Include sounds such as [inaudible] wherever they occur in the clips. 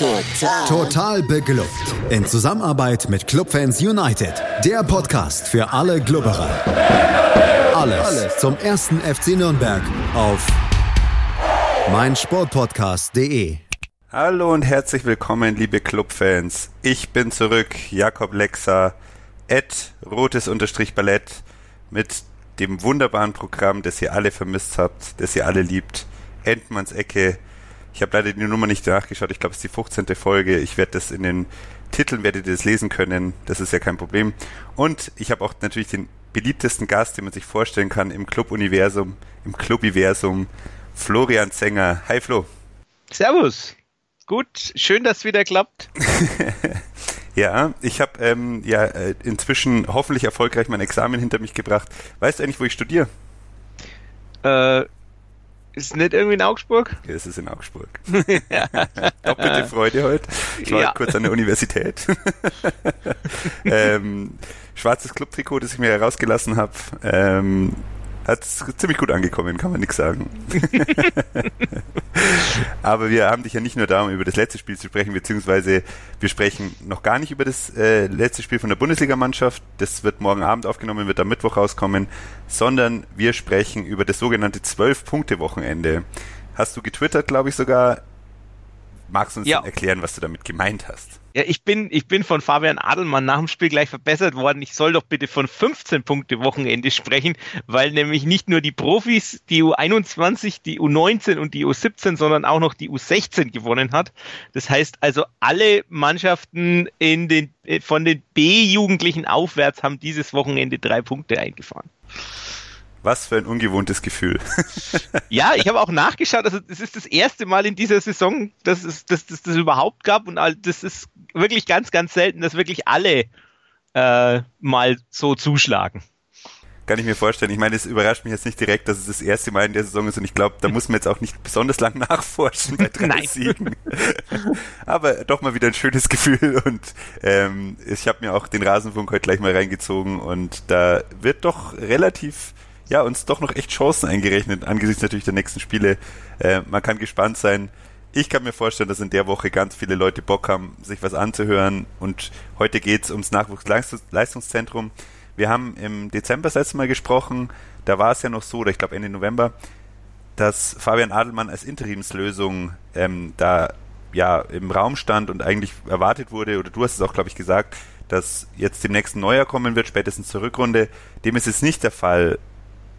Total. Total beglückt. In Zusammenarbeit mit Clubfans United. Der Podcast für alle Glubberer. Alles, Alles zum ersten FC Nürnberg auf meinsportpodcast.de. Hallo und herzlich willkommen, liebe Clubfans. Ich bin zurück, Jakob Lexer, at rotes-ballett mit dem wunderbaren Programm, das ihr alle vermisst habt, das ihr alle liebt. Endmanns Ecke. Ich habe leider die Nummer nicht nachgeschaut. Ich glaube, es ist die 15. Folge. Ich werde das in den Titeln, werdet ihr das lesen können. Das ist ja kein Problem. Und ich habe auch natürlich den beliebtesten Gast, den man sich vorstellen kann im Club-Universum, im Club-Universum, Florian Zenger. Hi Flo. Servus. Gut, schön, dass es wieder klappt. [laughs] ja, ich habe ähm, ja äh, inzwischen hoffentlich erfolgreich mein Examen hinter mich gebracht. Weißt du eigentlich, wo ich studiere? Äh, ist nicht irgendwie in Augsburg? Ja, es ist in Augsburg. [laughs] Doppelte Freude heute. Ich war ja. kurz an der Universität. [laughs] [laughs] ähm, schwarzes Clubtrikot, das ich mir herausgelassen habe. Ähm, hat ziemlich gut angekommen, kann man nichts sagen. [laughs] Aber wir haben dich ja nicht nur da, um über das letzte Spiel zu sprechen, beziehungsweise wir sprechen noch gar nicht über das äh, letzte Spiel von der Bundesligamannschaft. Das wird morgen Abend aufgenommen, wird am Mittwoch rauskommen, sondern wir sprechen über das sogenannte Zwölf-Punkte-Wochenende. Hast du getwittert, glaube ich sogar. Magst du uns ja. erklären, was du damit gemeint hast? Ja, ich bin, ich bin von Fabian Adelmann nach dem Spiel gleich verbessert worden. Ich soll doch bitte von 15 Punkte Wochenende sprechen, weil nämlich nicht nur die Profis, die U21, die U19 und die U17, sondern auch noch die U16 gewonnen hat. Das heißt also, alle Mannschaften in den, äh, von den B-Jugendlichen aufwärts haben dieses Wochenende drei Punkte eingefahren. Was für ein ungewohntes Gefühl. [laughs] ja, ich habe auch nachgeschaut. Also es ist das erste Mal in dieser Saison, dass es dass, dass das überhaupt gab und das ist wirklich ganz, ganz selten, dass wirklich alle äh, mal so zuschlagen. Kann ich mir vorstellen. Ich meine, es überrascht mich jetzt nicht direkt, dass es das erste Mal in der Saison ist und ich glaube, da muss man jetzt auch nicht besonders lang [laughs] nachforschen bei drei Nein. Siegen. Aber doch mal wieder ein schönes Gefühl und ähm, ich habe mir auch den Rasenfunk heute gleich mal reingezogen und da wird doch relativ ja, uns doch noch echt Chancen eingerechnet, angesichts natürlich der nächsten Spiele. Äh, man kann gespannt sein. Ich kann mir vorstellen, dass in der Woche ganz viele Leute Bock haben, sich was anzuhören. Und heute geht's ums Nachwuchsleistungszentrum. Wir haben im Dezember das letzte Mal gesprochen. Da war es ja noch so, oder ich glaube Ende November, dass Fabian Adelmann als Interimslösung ähm, da ja im Raum stand und eigentlich erwartet wurde, oder du hast es auch, glaube ich, gesagt, dass jetzt demnächst ein neuer kommen wird, spätestens zur Rückrunde. Dem ist es nicht der Fall.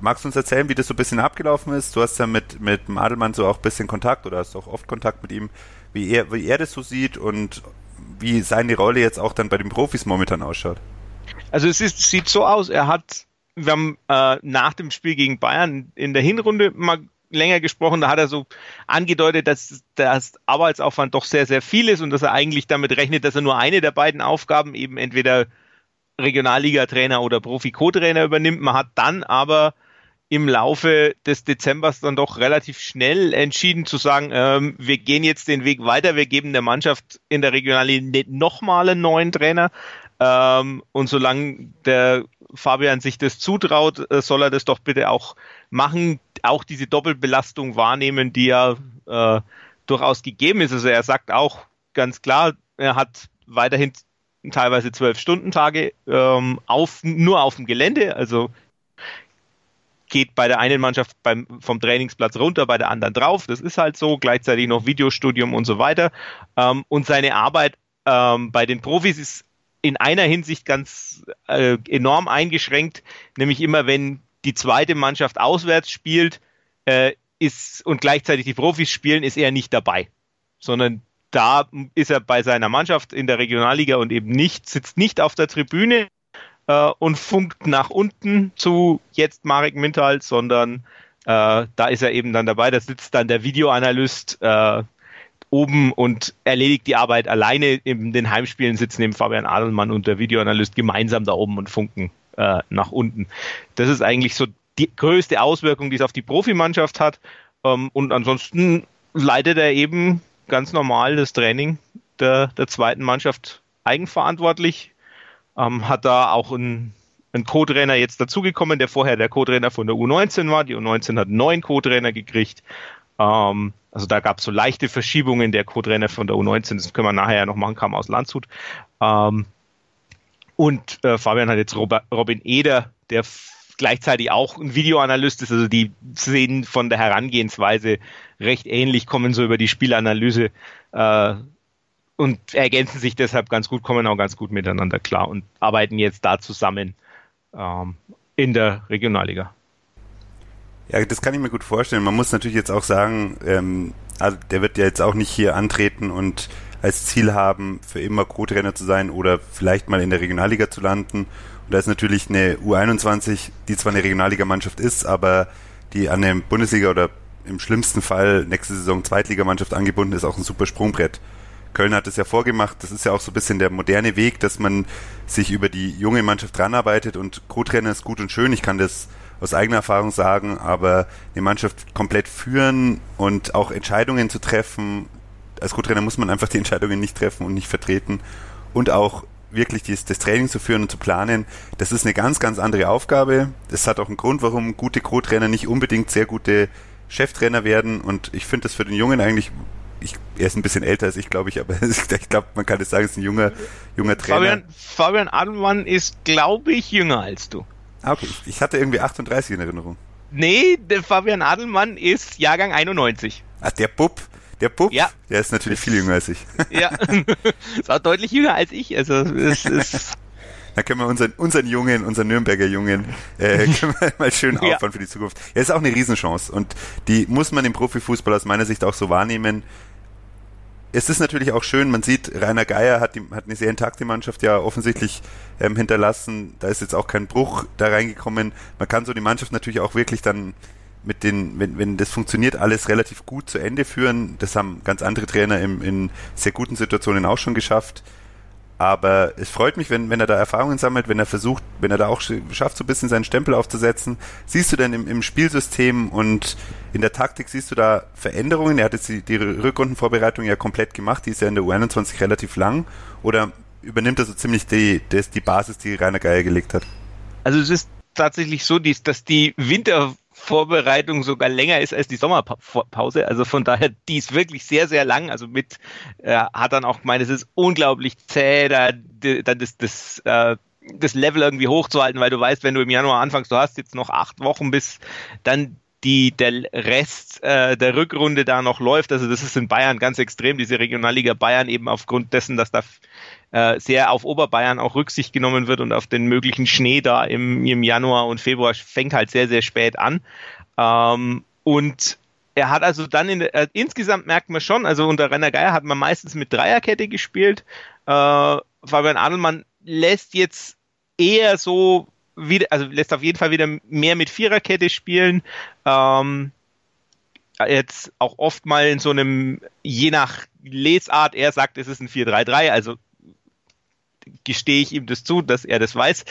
Magst du uns erzählen, wie das so ein bisschen abgelaufen ist? Du hast ja mit, mit dem Adelmann so auch ein bisschen Kontakt oder hast auch oft Kontakt mit ihm, wie er, wie er das so sieht und wie seine Rolle jetzt auch dann bei den Profis momentan ausschaut. Also es ist, sieht so aus, er hat, wir haben äh, nach dem Spiel gegen Bayern in der Hinrunde mal länger gesprochen, da hat er so angedeutet, dass das Arbeitsaufwand doch sehr, sehr viel ist und dass er eigentlich damit rechnet, dass er nur eine der beiden Aufgaben eben entweder Regionalliga-Trainer oder Profi-Co-Trainer übernimmt. Man hat dann aber im Laufe des Dezembers dann doch relativ schnell entschieden zu sagen, ähm, wir gehen jetzt den Weg weiter, wir geben der Mannschaft in der Regionalliga nochmal einen neuen Trainer. Ähm, und solange der Fabian sich das zutraut, äh, soll er das doch bitte auch machen, auch diese Doppelbelastung wahrnehmen, die ja äh, durchaus gegeben ist. Also er sagt auch ganz klar, er hat weiterhin teilweise zwölf Stunden Tage ähm, auf, nur auf dem Gelände. Also geht bei der einen Mannschaft beim, vom Trainingsplatz runter, bei der anderen drauf. Das ist halt so. Gleichzeitig noch Videostudium und so weiter. Ähm, und seine Arbeit ähm, bei den Profis ist in einer Hinsicht ganz äh, enorm eingeschränkt, nämlich immer wenn die zweite Mannschaft auswärts spielt äh, ist und gleichzeitig die Profis spielen, ist er nicht dabei, sondern da ist er bei seiner Mannschaft in der Regionalliga und eben nicht, sitzt nicht auf der Tribüne, äh, und funkt nach unten zu jetzt Marek Mintal, sondern äh, da ist er eben dann dabei. Da sitzt dann der Videoanalyst äh, oben und erledigt die Arbeit alleine. In den Heimspielen sitzen eben Fabian Adelmann und der Videoanalyst gemeinsam da oben und funken äh, nach unten. Das ist eigentlich so die größte Auswirkung, die es auf die Profimannschaft hat. Ähm, und ansonsten leitet er eben ganz normal das Training der, der zweiten Mannschaft eigenverantwortlich ähm, hat da auch ein, ein Co-Trainer jetzt dazugekommen, der vorher der Co-Trainer von der U19 war. Die U19 hat einen neuen Co-Trainer gekriegt. Ähm, Also da gab es so leichte Verschiebungen. Der Co-Trainer von der U19, das können wir nachher ja noch machen, kam aus Landshut. Ähm, und äh, Fabian hat jetzt Robin Eder, der gleichzeitig auch ein Videoanalyst ist. Also die sehen von der Herangehensweise recht ähnlich, kommen so über die Spielanalyse äh, und ergänzen sich deshalb ganz gut, kommen auch ganz gut miteinander klar und arbeiten jetzt da zusammen ähm, in der Regionalliga. Ja, das kann ich mir gut vorstellen. Man muss natürlich jetzt auch sagen, ähm, also der wird ja jetzt auch nicht hier antreten und als Ziel haben, für immer Co-Trainer zu sein oder vielleicht mal in der Regionalliga zu landen. Und da ist natürlich eine U21, die zwar eine Regionalligamannschaft ist, aber die an eine Bundesliga oder im schlimmsten Fall nächste Saison Zweitligamannschaft angebunden ist, auch ein super Sprungbrett. Köln hat es ja vorgemacht, das ist ja auch so ein bisschen der moderne Weg, dass man sich über die junge Mannschaft ranarbeitet und Co-Trainer ist gut und schön, ich kann das aus eigener Erfahrung sagen, aber eine Mannschaft komplett führen und auch Entscheidungen zu treffen, als Co-Trainer muss man einfach die [laughs] Entscheidungen nicht treffen und nicht vertreten und auch wirklich dies, das Training zu führen und zu planen, das ist eine ganz, ganz andere Aufgabe. Das hat auch einen Grund, warum gute Co-Trainer nicht unbedingt sehr gute Cheftrainer werden und ich finde das für den Jungen eigentlich ich, er ist ein bisschen älter als ich, glaube ich, aber [laughs] ich glaube, man kann es sagen, ist ein junger, junger Trainer. Fabian, Fabian Adelmann ist, glaube ich, jünger als du. Ah, okay. Ich, hatte irgendwie 38 in Erinnerung. Nee, der Fabian Adelmann ist Jahrgang 91. Ach, der Bub. Der Bub, ja. der ist natürlich viel jünger als ich. [laughs] Ja, ist auch deutlich jünger als ich. Also es ist. [laughs] Da können wir unseren, unseren Jungen, unseren Nürnberger Jungen, äh, können wir mal schön aufbauen ja. für die Zukunft. Ja, ist auch eine Riesenchance und die muss man im Profifußball aus meiner Sicht auch so wahrnehmen es ist natürlich auch schön, man sieht, Rainer Geier hat, die, hat eine sehr intakte Mannschaft ja offensichtlich ähm, hinterlassen. Da ist jetzt auch kein Bruch da reingekommen. Man kann so die Mannschaft natürlich auch wirklich dann mit den, wenn, wenn das funktioniert, alles relativ gut zu Ende führen. Das haben ganz andere Trainer im, in sehr guten Situationen auch schon geschafft. Aber es freut mich, wenn, wenn er da Erfahrungen sammelt, wenn er versucht, wenn er da auch schafft, so ein bisschen seinen Stempel aufzusetzen. Siehst du denn im, im Spielsystem und in der Taktik, siehst du da Veränderungen? Er hat jetzt die, die Rückrundenvorbereitung ja komplett gemacht, die ist ja in der U21 relativ lang. Oder übernimmt er so ziemlich die, die, die Basis, die Rainer Geier gelegt hat? Also es ist tatsächlich so, dass die Winter Vorbereitung sogar länger ist als die Sommerpause. Also von daher, die ist wirklich sehr, sehr lang. Also mit, äh, hat dann auch gemeint, es ist unglaublich zäh, da, da das, das, äh, das Level irgendwie hochzuhalten, weil du weißt, wenn du im Januar anfängst, du hast jetzt noch acht Wochen, bis dann die, der Rest äh, der Rückrunde da noch läuft. Also das ist in Bayern ganz extrem, diese Regionalliga Bayern eben aufgrund dessen, dass da äh, sehr auf Oberbayern auch Rücksicht genommen wird und auf den möglichen Schnee da im, im Januar und Februar fängt halt sehr, sehr spät an. Ähm, und er hat also dann in äh, insgesamt merkt man schon, also unter Renner Geier hat man meistens mit Dreierkette gespielt. Äh, Fabian Adelmann lässt jetzt eher so wieder, also lässt auf jeden Fall wieder mehr mit Viererkette spielen. Ähm, jetzt auch oft mal in so einem, je nach Lesart, er sagt, es ist ein 4-3-3, also gestehe ich ihm das zu, dass er das weiß.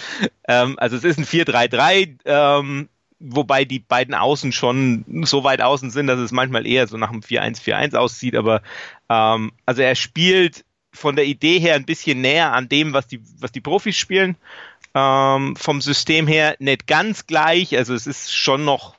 Ähm, also es ist ein 4-3-3, ähm, wobei die beiden Außen schon so weit außen sind, dass es manchmal eher so nach einem 4-1-4-1 aussieht, aber ähm, also er spielt von der Idee her ein bisschen näher an dem, was die, was die Profis spielen. Ähm, vom System her nicht ganz gleich, also es ist schon noch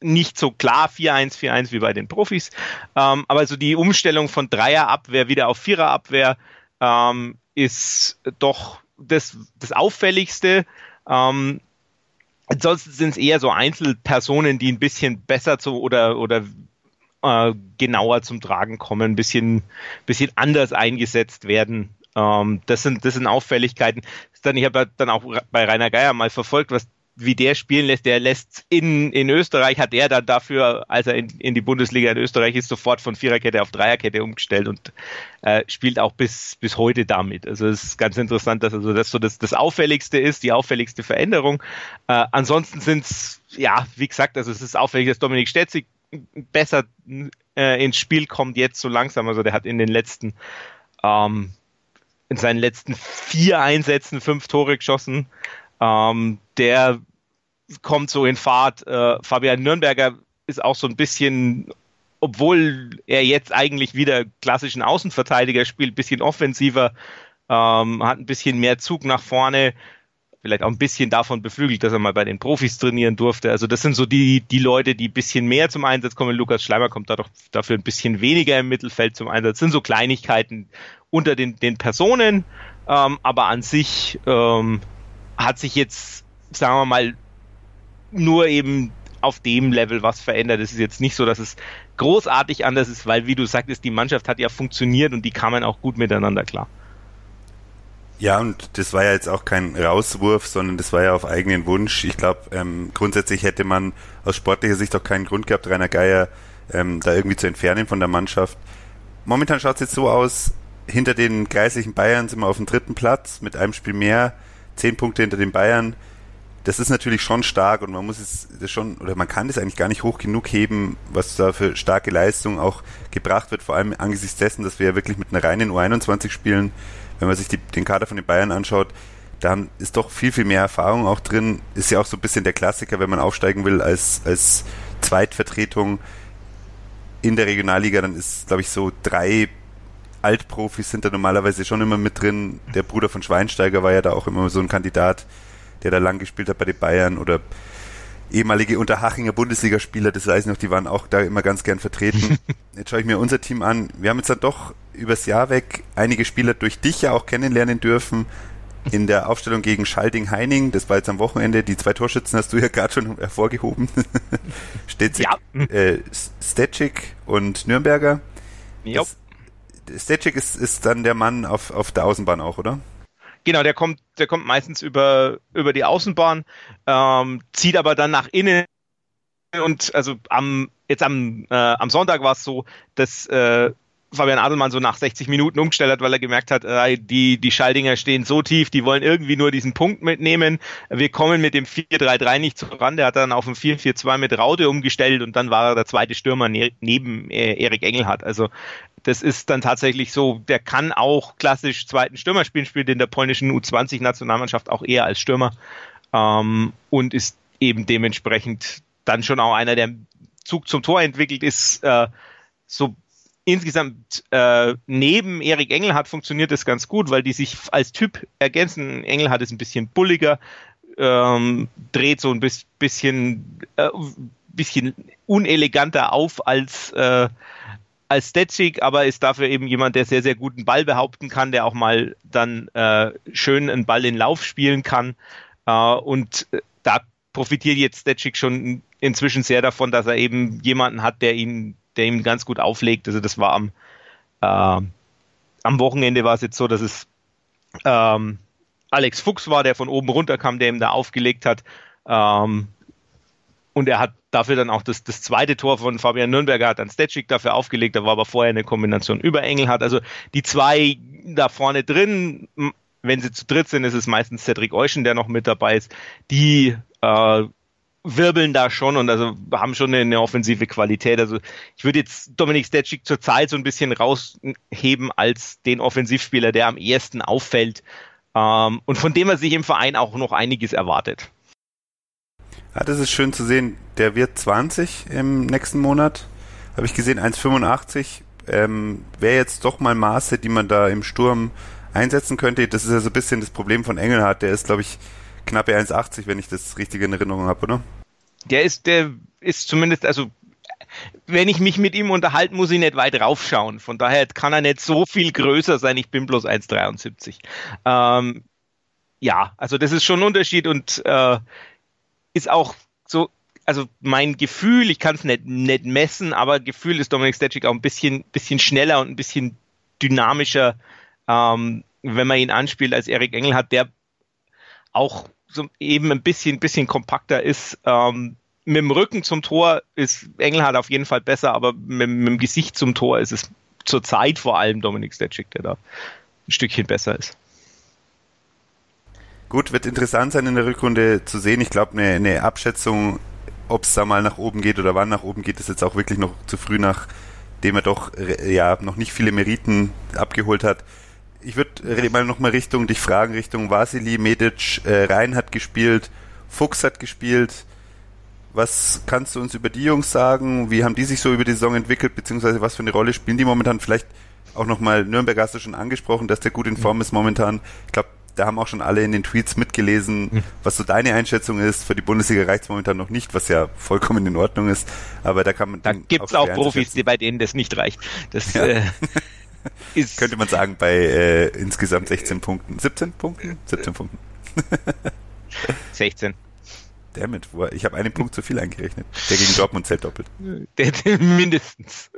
nicht so klar 4-1-4-1 wie bei den Profis, ähm, aber so die Umstellung von Dreierabwehr wieder auf Viererabwehr ähm, ist doch das, das Auffälligste. Ähm, ansonsten sind es eher so Einzelpersonen, die ein bisschen besser zu oder, oder äh, genauer zum Tragen kommen, ein bisschen, bisschen anders eingesetzt werden. Ähm, das, sind, das sind Auffälligkeiten. Dann, ich habe dann auch bei Rainer Geier mal verfolgt, was wie der spielen lässt, der lässt in, in Österreich, hat er dann dafür, als er in, in die Bundesliga in Österreich ist, sofort von Viererkette auf Dreierkette umgestellt und äh, spielt auch bis, bis heute damit. Also es ist ganz interessant, dass also das so das, das Auffälligste ist, die auffälligste Veränderung. Äh, ansonsten sind es, ja, wie gesagt, also es ist auffällig, dass Dominik Stetzig besser äh, ins Spiel kommt jetzt so langsam. Also der hat in den letzten ähm, in seinen letzten vier Einsätzen fünf Tore geschossen. Ähm, der kommt so in Fahrt. Äh, Fabian Nürnberger ist auch so ein bisschen, obwohl er jetzt eigentlich wieder klassischen Außenverteidiger spielt, ein bisschen offensiver, ähm, hat ein bisschen mehr Zug nach vorne. vielleicht auch ein bisschen davon beflügelt, dass er mal bei den Profis trainieren durfte. Also das sind so die, die Leute, die ein bisschen mehr zum Einsatz kommen. Lukas Schleimer kommt da doch dafür ein bisschen weniger im Mittelfeld zum Einsatz. Das sind so Kleinigkeiten unter den, den Personen, ähm, aber an sich ähm, hat sich jetzt, sagen wir mal, nur eben auf dem Level was verändert. Es ist jetzt nicht so, dass es großartig anders ist, weil, wie du sagtest, die Mannschaft hat ja funktioniert und die kamen auch gut miteinander klar. Ja, und das war ja jetzt auch kein Rauswurf, sondern das war ja auf eigenen Wunsch. Ich glaube, ähm, grundsätzlich hätte man aus sportlicher Sicht auch keinen Grund gehabt, Rainer Geier ähm, da irgendwie zu entfernen von der Mannschaft. Momentan schaut es jetzt so aus, hinter den kreislichen Bayern sind wir auf dem dritten Platz mit einem Spiel mehr, zehn Punkte hinter den Bayern. Das ist natürlich schon stark und man muss es das schon, oder man kann das eigentlich gar nicht hoch genug heben, was da für starke Leistung auch gebracht wird, vor allem angesichts dessen, dass wir ja wirklich mit einer reinen U21 spielen wenn man sich die, den Kader von den Bayern anschaut, da ist doch viel, viel mehr Erfahrung auch drin. Ist ja auch so ein bisschen der Klassiker, wenn man aufsteigen will als, als Zweitvertretung in der Regionalliga, dann ist, glaube ich, so drei Altprofis sind da normalerweise schon immer mit drin. Der Bruder von Schweinsteiger war ja da auch immer so ein Kandidat, der da lang gespielt hat bei den Bayern oder ehemalige Unterhachinger Bundesligaspieler, das weiß ich noch, die waren auch da immer ganz gern vertreten. [laughs] Jetzt schaue ich mir unser Team an. Wir haben jetzt dann doch übers Jahr weg einige Spieler durch dich ja auch kennenlernen dürfen. In der Aufstellung gegen Schalding-Heining, das war jetzt am Wochenende, die zwei Torschützen hast du ja gerade schon hervorgehoben. [laughs] Steht ja. äh, Stetschik und Nürnberger. Ja. Stetschik ist, ist dann der Mann auf, auf der Außenbahn auch, oder? Genau, der kommt, der kommt meistens über, über die Außenbahn, ähm, zieht aber dann nach innen und also am jetzt am, äh, am Sonntag war es so, dass äh, Fabian Adelmann so nach 60 Minuten umgestellt hat, weil er gemerkt hat, äh, die, die Schaldinger stehen so tief, die wollen irgendwie nur diesen Punkt mitnehmen. Wir kommen mit dem 4-3-3 nicht voran. Der hat dann auf ein 4-4-2 mit Raude umgestellt und dann war er der zweite Stürmer ne neben äh, Erik Engelhardt. Also das ist dann tatsächlich so, der kann auch klassisch zweiten Stürmer spielen, spielt in der polnischen U20-Nationalmannschaft auch eher als Stürmer ähm, und ist eben dementsprechend dann schon auch einer, der Zug zum Tor entwickelt ist. Äh, so insgesamt äh, neben Erik Engelhardt funktioniert das ganz gut, weil die sich als Typ ergänzen. Engelhardt ist ein bisschen bulliger, ähm, dreht so ein bisschen, äh, bisschen uneleganter auf als äh, als Stetschik, aber ist dafür eben jemand, der sehr, sehr guten Ball behaupten kann, der auch mal dann äh, schön einen Ball in Lauf spielen kann. Äh, und äh, da profitiert jetzt Stetschik schon inzwischen sehr davon, dass er eben jemanden hat, der ihn, der ihm ganz gut auflegt. Also das war am, äh, am Wochenende war es jetzt so, dass es ähm, Alex Fuchs war, der von oben runterkam, der ihm da aufgelegt hat. Ähm, und er hat dafür dann auch das, das zweite Tor von Fabian Nürnberger hat dann Stetschik dafür aufgelegt, da war aber vorher eine Kombination über Engel hat. Also die zwei da vorne drin, wenn sie zu dritt sind, ist es meistens Cedric Euschen, der noch mit dabei ist. Die äh, wirbeln da schon und also haben schon eine, eine offensive Qualität. Also ich würde jetzt Dominik Stetschik zurzeit so ein bisschen rausheben als den Offensivspieler, der am ehesten auffällt ähm, und von dem er sich im Verein auch noch einiges erwartet. Ja, das ist schön zu sehen. Der wird 20 im nächsten Monat. Habe ich gesehen, 1,85. Ähm, Wäre jetzt doch mal Maße, die man da im Sturm einsetzen könnte. Das ist ja so ein bisschen das Problem von Engelhardt. Der ist, glaube ich, knappe 1,80, wenn ich das richtig in Erinnerung habe, oder? Der ist, der ist zumindest, also wenn ich mich mit ihm unterhalte, muss ich nicht weit raufschauen. Von daher kann er nicht so viel größer sein. Ich bin bloß 1,73. Ähm, ja, also das ist schon ein Unterschied und äh, ist auch so, also mein Gefühl, ich kann es nicht, nicht messen, aber Gefühl ist Dominik Stetschik auch ein bisschen, bisschen schneller und ein bisschen dynamischer, ähm, wenn man ihn anspielt, als Erik Engel hat, der auch so eben ein bisschen, bisschen kompakter ist. Ähm, mit dem Rücken zum Tor ist Engelhardt auf jeden Fall besser, aber mit, mit dem Gesicht zum Tor ist es zurzeit vor allem Dominik Stetschik, der da ein Stückchen besser ist. Gut, wird interessant sein in der Rückrunde zu sehen. Ich glaube, eine, eine Abschätzung, ob es da mal nach oben geht oder wann nach oben geht, ist jetzt auch wirklich noch zu früh, nachdem er doch ja noch nicht viele Meriten abgeholt hat. Ich würde mal noch mal Richtung dich fragen, Richtung Vasili, Medic, äh, Rhein hat gespielt, Fuchs hat gespielt. Was kannst du uns über die Jungs sagen? Wie haben die sich so über die Saison entwickelt, beziehungsweise was für eine Rolle spielen die momentan? Vielleicht auch nochmal, Nürnberg hast du schon angesprochen, dass der gut in Form ist momentan. Ich glaube, da haben auch schon alle in den Tweets mitgelesen, hm. was so deine Einschätzung ist. Für die Bundesliga reicht es momentan noch nicht, was ja vollkommen in Ordnung ist. Aber da kann man. Da gibt es auch, auch Profis, die bei denen das nicht reicht. Das ja. äh, [laughs] ist könnte man sagen bei äh, insgesamt 16 Punkten, 17 Punkten, 17 Punkten. [laughs] 16. Damit, ich habe einen Punkt zu viel eingerechnet. Der gegen Dortmund zählt doppelt. [laughs] Der, der, mindestens.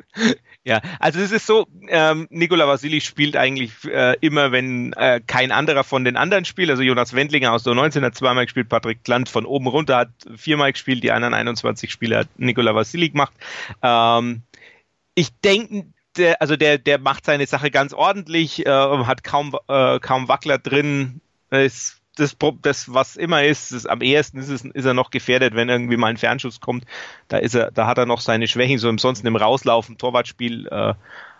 Ja, also es ist so, ähm, Nikola Vasili spielt eigentlich äh, immer, wenn äh, kein anderer von den anderen spielt. Also Jonas Wendlinger aus der 19 hat zweimal gespielt, Patrick Klant von oben runter hat viermal gespielt, die anderen 21 Spiele hat Nikola Vasili gemacht. Ähm, ich denke, der, also der, der macht seine Sache ganz ordentlich, äh, hat kaum, äh, kaum Wackler drin, ist das, das, was immer ist, ist am ehesten ist, ist er noch gefährdet, wenn irgendwie mal ein Fernschuss kommt. Da ist er, da hat er noch seine Schwächen, so im sonst im Rauslaufen, Torwartspiel, äh,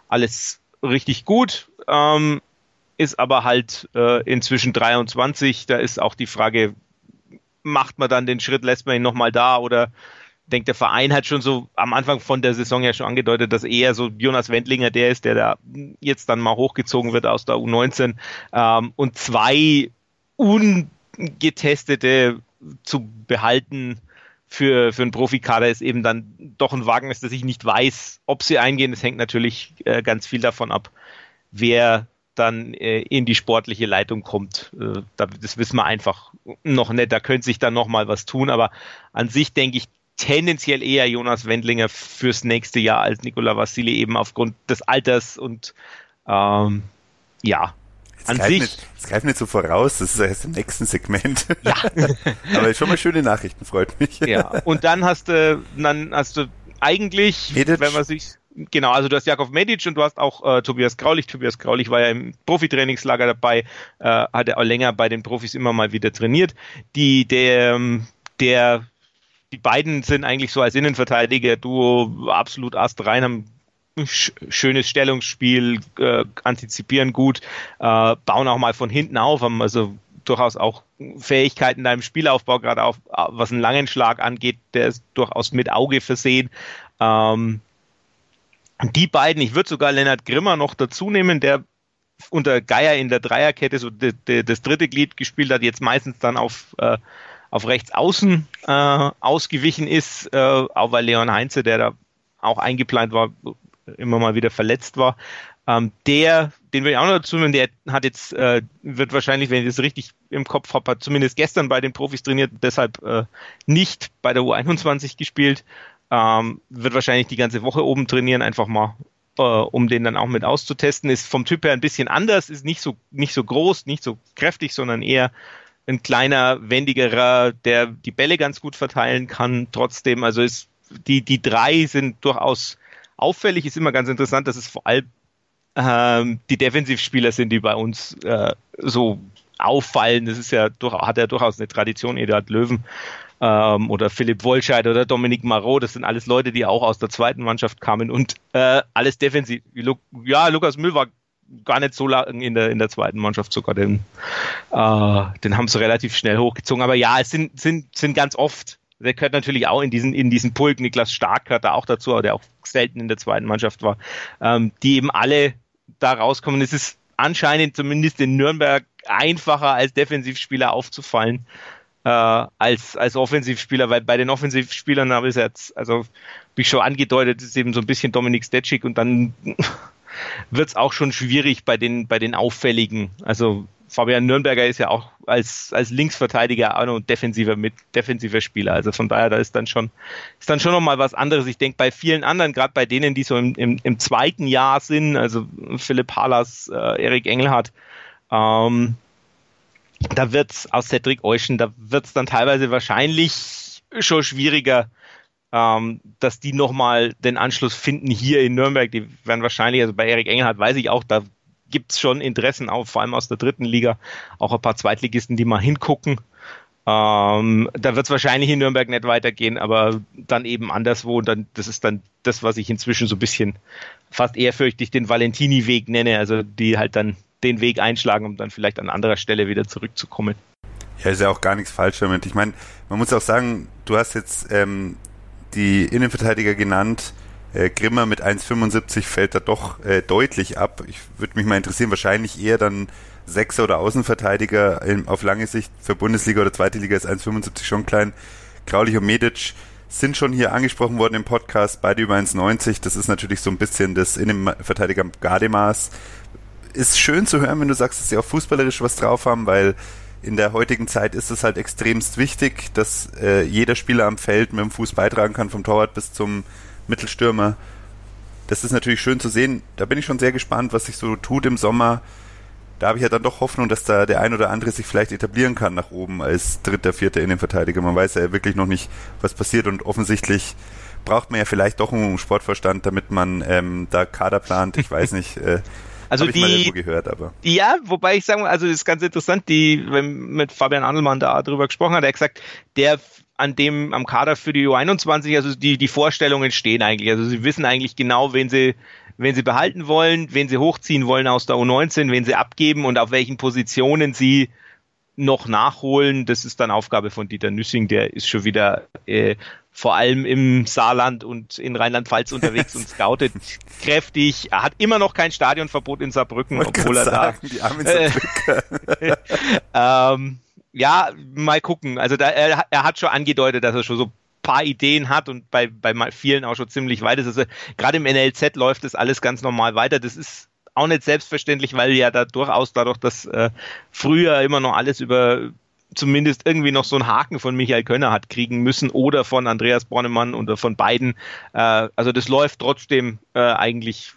alles richtig gut. Ähm, ist aber halt äh, inzwischen 23. Da ist auch die Frage, macht man dann den Schritt, lässt man ihn nochmal da oder denkt der Verein hat schon so am Anfang von der Saison ja schon angedeutet, dass eher so Jonas Wendlinger der ist, der da jetzt dann mal hochgezogen wird aus der U19 ähm, und zwei ungetestete zu behalten für, für einen Profikader ist eben dann doch ein Wagnis, dass ich nicht weiß, ob sie eingehen. Es hängt natürlich äh, ganz viel davon ab, wer dann äh, in die sportliche Leitung kommt. Äh, das wissen wir einfach noch nicht. Da könnte sich dann noch mal was tun. Aber an sich denke ich tendenziell eher Jonas Wendlinger fürs nächste Jahr als Nikola Vassili eben aufgrund des Alters und ähm, ja, an sich. Nicht, das greift nicht so voraus, das ist erst im nächsten Segment. Ja. [laughs] Aber schon mal schöne Nachrichten, freut mich. Ja, und dann hast du, dann hast du eigentlich, Medic. wenn man sich, genau, also du hast Jakov Medic und du hast auch äh, Tobias Graulich. Tobias Graulich war ja im Profitrainingslager dabei, äh, hat er auch länger bei den Profis immer mal wieder trainiert. Die, der, der, die beiden sind eigentlich so als Innenverteidiger-Duo absolut astrein, haben schönes Stellungsspiel, äh, antizipieren gut, äh, bauen auch mal von hinten auf, haben also durchaus auch Fähigkeiten in deinem Spielaufbau, gerade auf was einen langen Schlag angeht, der ist durchaus mit Auge versehen. Ähm, die beiden, ich würde sogar Lennart Grimmer noch dazu nehmen, der unter Geier in der Dreierkette so de, de, das dritte Glied gespielt hat, jetzt meistens dann auf, äh, auf rechts außen äh, ausgewichen ist, äh, auch weil Leon Heinze, der da auch eingeplant war, immer mal wieder verletzt war. Ähm, der, den will ich auch noch dazu nehmen, der hat jetzt, äh, wird wahrscheinlich, wenn ich das richtig im Kopf habe, hat zumindest gestern bei den Profis trainiert, deshalb äh, nicht bei der U21 gespielt. Ähm, wird wahrscheinlich die ganze Woche oben trainieren, einfach mal, äh, um den dann auch mit auszutesten. Ist vom Typ her ein bisschen anders, ist nicht so, nicht so groß, nicht so kräftig, sondern eher ein kleiner, wendigerer, der die Bälle ganz gut verteilen kann. Trotzdem, also ist, die, die drei sind durchaus Auffällig ist immer ganz interessant, dass es vor allem ähm, die Defensivspieler sind, die bei uns äh, so auffallen. Das ist ja durch, hat ja durchaus eine Tradition. Eduard Löwen ähm, oder Philipp Wollscheid oder Dominik Marot, das sind alles Leute, die auch aus der zweiten Mannschaft kamen und äh, alles defensiv. Ja, Lukas Müll war gar nicht so lange in der, in der zweiten Mannschaft sogar, den, äh, den haben sie relativ schnell hochgezogen. Aber ja, es sind, sind, sind ganz oft der gehört natürlich auch in diesen, in diesen Pulk. Niklas Stark gehört da auch dazu, der auch selten in der zweiten Mannschaft war, ähm, die eben alle da rauskommen. Es ist anscheinend zumindest in Nürnberg einfacher als Defensivspieler aufzufallen äh, als, als Offensivspieler, weil bei den Offensivspielern habe ich jetzt, also wie ich schon angedeutet, ist eben so ein bisschen Dominik Stetschik und dann wird es auch schon schwierig bei den, bei den Auffälligen. Also Fabian Nürnberger ist ja auch als, als Linksverteidiger auch noch defensiver, mit, defensiver Spieler. Also von daher, da ist dann schon, ist dann schon nochmal was anderes. Ich denke, bei vielen anderen, gerade bei denen, die so im, im, im zweiten Jahr sind, also Philipp Halas, äh, Erik Engelhardt, ähm, da wird's aus Cedric Euschen, da wird's dann teilweise wahrscheinlich schon schwieriger, ähm, dass die nochmal den Anschluss finden hier in Nürnberg. Die werden wahrscheinlich, also bei Erik Engelhardt weiß ich auch, da gibt es schon Interessen, auch vor allem aus der dritten Liga, auch ein paar Zweitligisten, die mal hingucken. Ähm, da wird es wahrscheinlich in Nürnberg nicht weitergehen, aber dann eben anderswo. Und dann, das ist dann das, was ich inzwischen so ein bisschen fast ehrfürchtig den Valentini-Weg nenne, also die halt dann den Weg einschlagen, um dann vielleicht an anderer Stelle wieder zurückzukommen. Ja, ist ja auch gar nichts falsch damit. Ich meine, man muss auch sagen, du hast jetzt ähm, die Innenverteidiger genannt, Äh, Grimmer mit 1,75 fällt da doch äh, deutlich ab. Ich würde mich mal interessieren, wahrscheinlich eher dann Sechser oder Außenverteidiger in, auf lange Sicht für Bundesliga oder Zweite Liga ist 1,75 schon klein. Graulich und Medic sind schon hier angesprochen worden im Podcast, beide über 1,90. Das ist natürlich so ein bisschen das Innenverteidiger Gardemaß. Ist schön zu hören, wenn du sagst, dass sie auch fußballerisch was drauf haben, weil in der heutigen Zeit ist es halt extremst wichtig, dass äh, jeder Spieler am Feld mit dem Fuß beitragen kann, vom Torwart bis zum Mittelstürmer. Das ist natürlich schön zu sehen. Da bin ich schon sehr gespannt, was sich so tut im Sommer. Da habe ich ja dann doch Hoffnung, dass da der ein oder andere sich vielleicht etablieren kann nach oben als dritter, vierter Innenverteidiger. Man weiß ja wirklich noch nicht, was passiert und offensichtlich braucht man ja vielleicht doch einen Sportverstand, damit man ähm, da Kader plant. Ich weiß nicht. Äh, also die, gehört, aber. Ja, wobei ich sagen, also das ist ganz interessant, die, wenn mit Fabian Andelmann da drüber gesprochen hat, er hat gesagt, der an dem am Kader für die U21, also die, die Vorstellungen stehen eigentlich. Also sie wissen eigentlich genau, wen sie, wen sie behalten wollen, wen sie hochziehen wollen aus der U19, wen sie abgeben und auf welchen Positionen sie noch nachholen. Das ist dann Aufgabe von Dieter Nüssing, der ist schon wieder äh, vor allem im Saarland und in Rheinland-Pfalz unterwegs und scoutet [laughs] kräftig. Er hat immer noch kein Stadionverbot in Saarbrücken, obwohl er sagen, da. Die armen äh, [laughs] ähm, ja, mal gucken. Also da, er, er hat schon angedeutet, dass er schon so paar Ideen hat und bei, bei vielen auch schon ziemlich weit ist. Also gerade im NLZ läuft das alles ganz normal weiter. Das ist auch nicht selbstverständlich, weil ja da durchaus dadurch, dass äh, früher immer noch alles über zumindest irgendwie noch so einen Haken von Michael Könner hat kriegen müssen oder von Andreas Bornemann oder von beiden. Äh, also das läuft trotzdem äh, eigentlich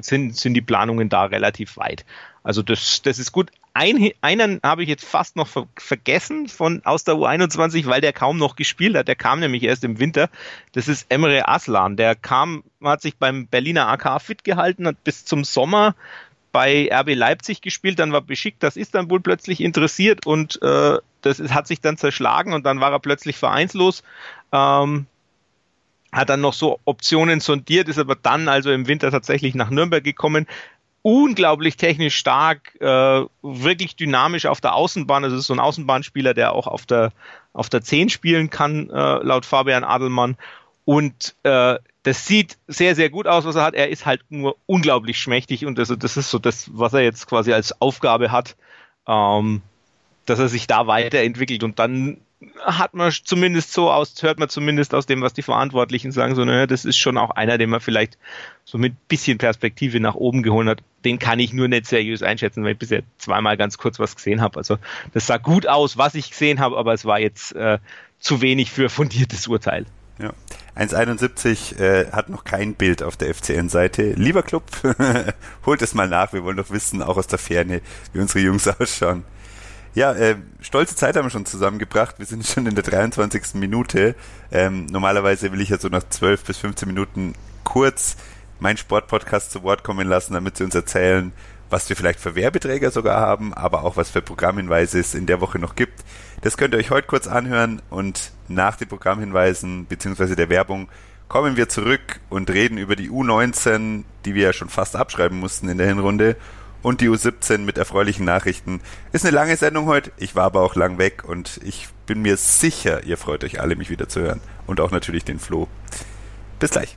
sind, sind die Planungen da relativ weit. Also das, das ist gut. Ein, einen habe ich jetzt fast noch ver vergessen von aus der U21, weil der kaum noch gespielt hat. Der kam nämlich erst im Winter. Das ist Emre Aslan. Der kam, hat sich beim Berliner AK fit gehalten, hat bis zum Sommer bei RB Leipzig gespielt, dann war beschickt, dass Istanbul plötzlich interessiert und äh, das ist, hat sich dann zerschlagen und dann war er plötzlich vereinslos. Ähm, hat dann noch so Optionen sondiert, ist aber dann also im Winter tatsächlich nach Nürnberg gekommen. Unglaublich technisch stark, äh, wirklich dynamisch auf der Außenbahn. Also ist so ein Außenbahnspieler, der auch auf der, auf der 10 spielen kann, äh, laut Fabian Adelmann. Und äh, das sieht sehr, sehr gut aus, was er hat. Er ist halt nur unglaublich schmächtig und also das ist so das, was er jetzt quasi als Aufgabe hat, ähm, dass er sich da weiterentwickelt und dann hat man zumindest so aus, hört man zumindest aus dem, was die Verantwortlichen sagen, so, naja, das ist schon auch einer, den man vielleicht so mit bisschen Perspektive nach oben geholt hat. Den kann ich nur nicht seriös einschätzen, weil ich bisher zweimal ganz kurz was gesehen habe. Also das sah gut aus, was ich gesehen habe, aber es war jetzt äh, zu wenig für fundiertes Urteil. Ja. 1,71 äh, hat noch kein Bild auf der FCN-Seite. Lieber Club, [laughs] holt es mal nach. Wir wollen doch wissen, auch aus der Ferne, wie unsere Jungs [laughs] ausschauen. Ja, äh, stolze Zeit haben wir schon zusammengebracht. Wir sind schon in der 23. Minute. Ähm, normalerweise will ich ja so nach 12 bis 15 Minuten kurz meinen Sportpodcast zu Wort kommen lassen, damit sie uns erzählen, was wir vielleicht für Werbeträger sogar haben, aber auch was für Programmhinweise es in der Woche noch gibt. Das könnt ihr euch heute kurz anhören und nach den Programmhinweisen bzw. der Werbung kommen wir zurück und reden über die U19, die wir ja schon fast abschreiben mussten in der Hinrunde und die U17 mit erfreulichen Nachrichten. Ist eine lange Sendung heute, ich war aber auch lang weg und ich bin mir sicher, ihr freut euch alle, mich wieder zu hören. Und auch natürlich den Flo. Bis gleich.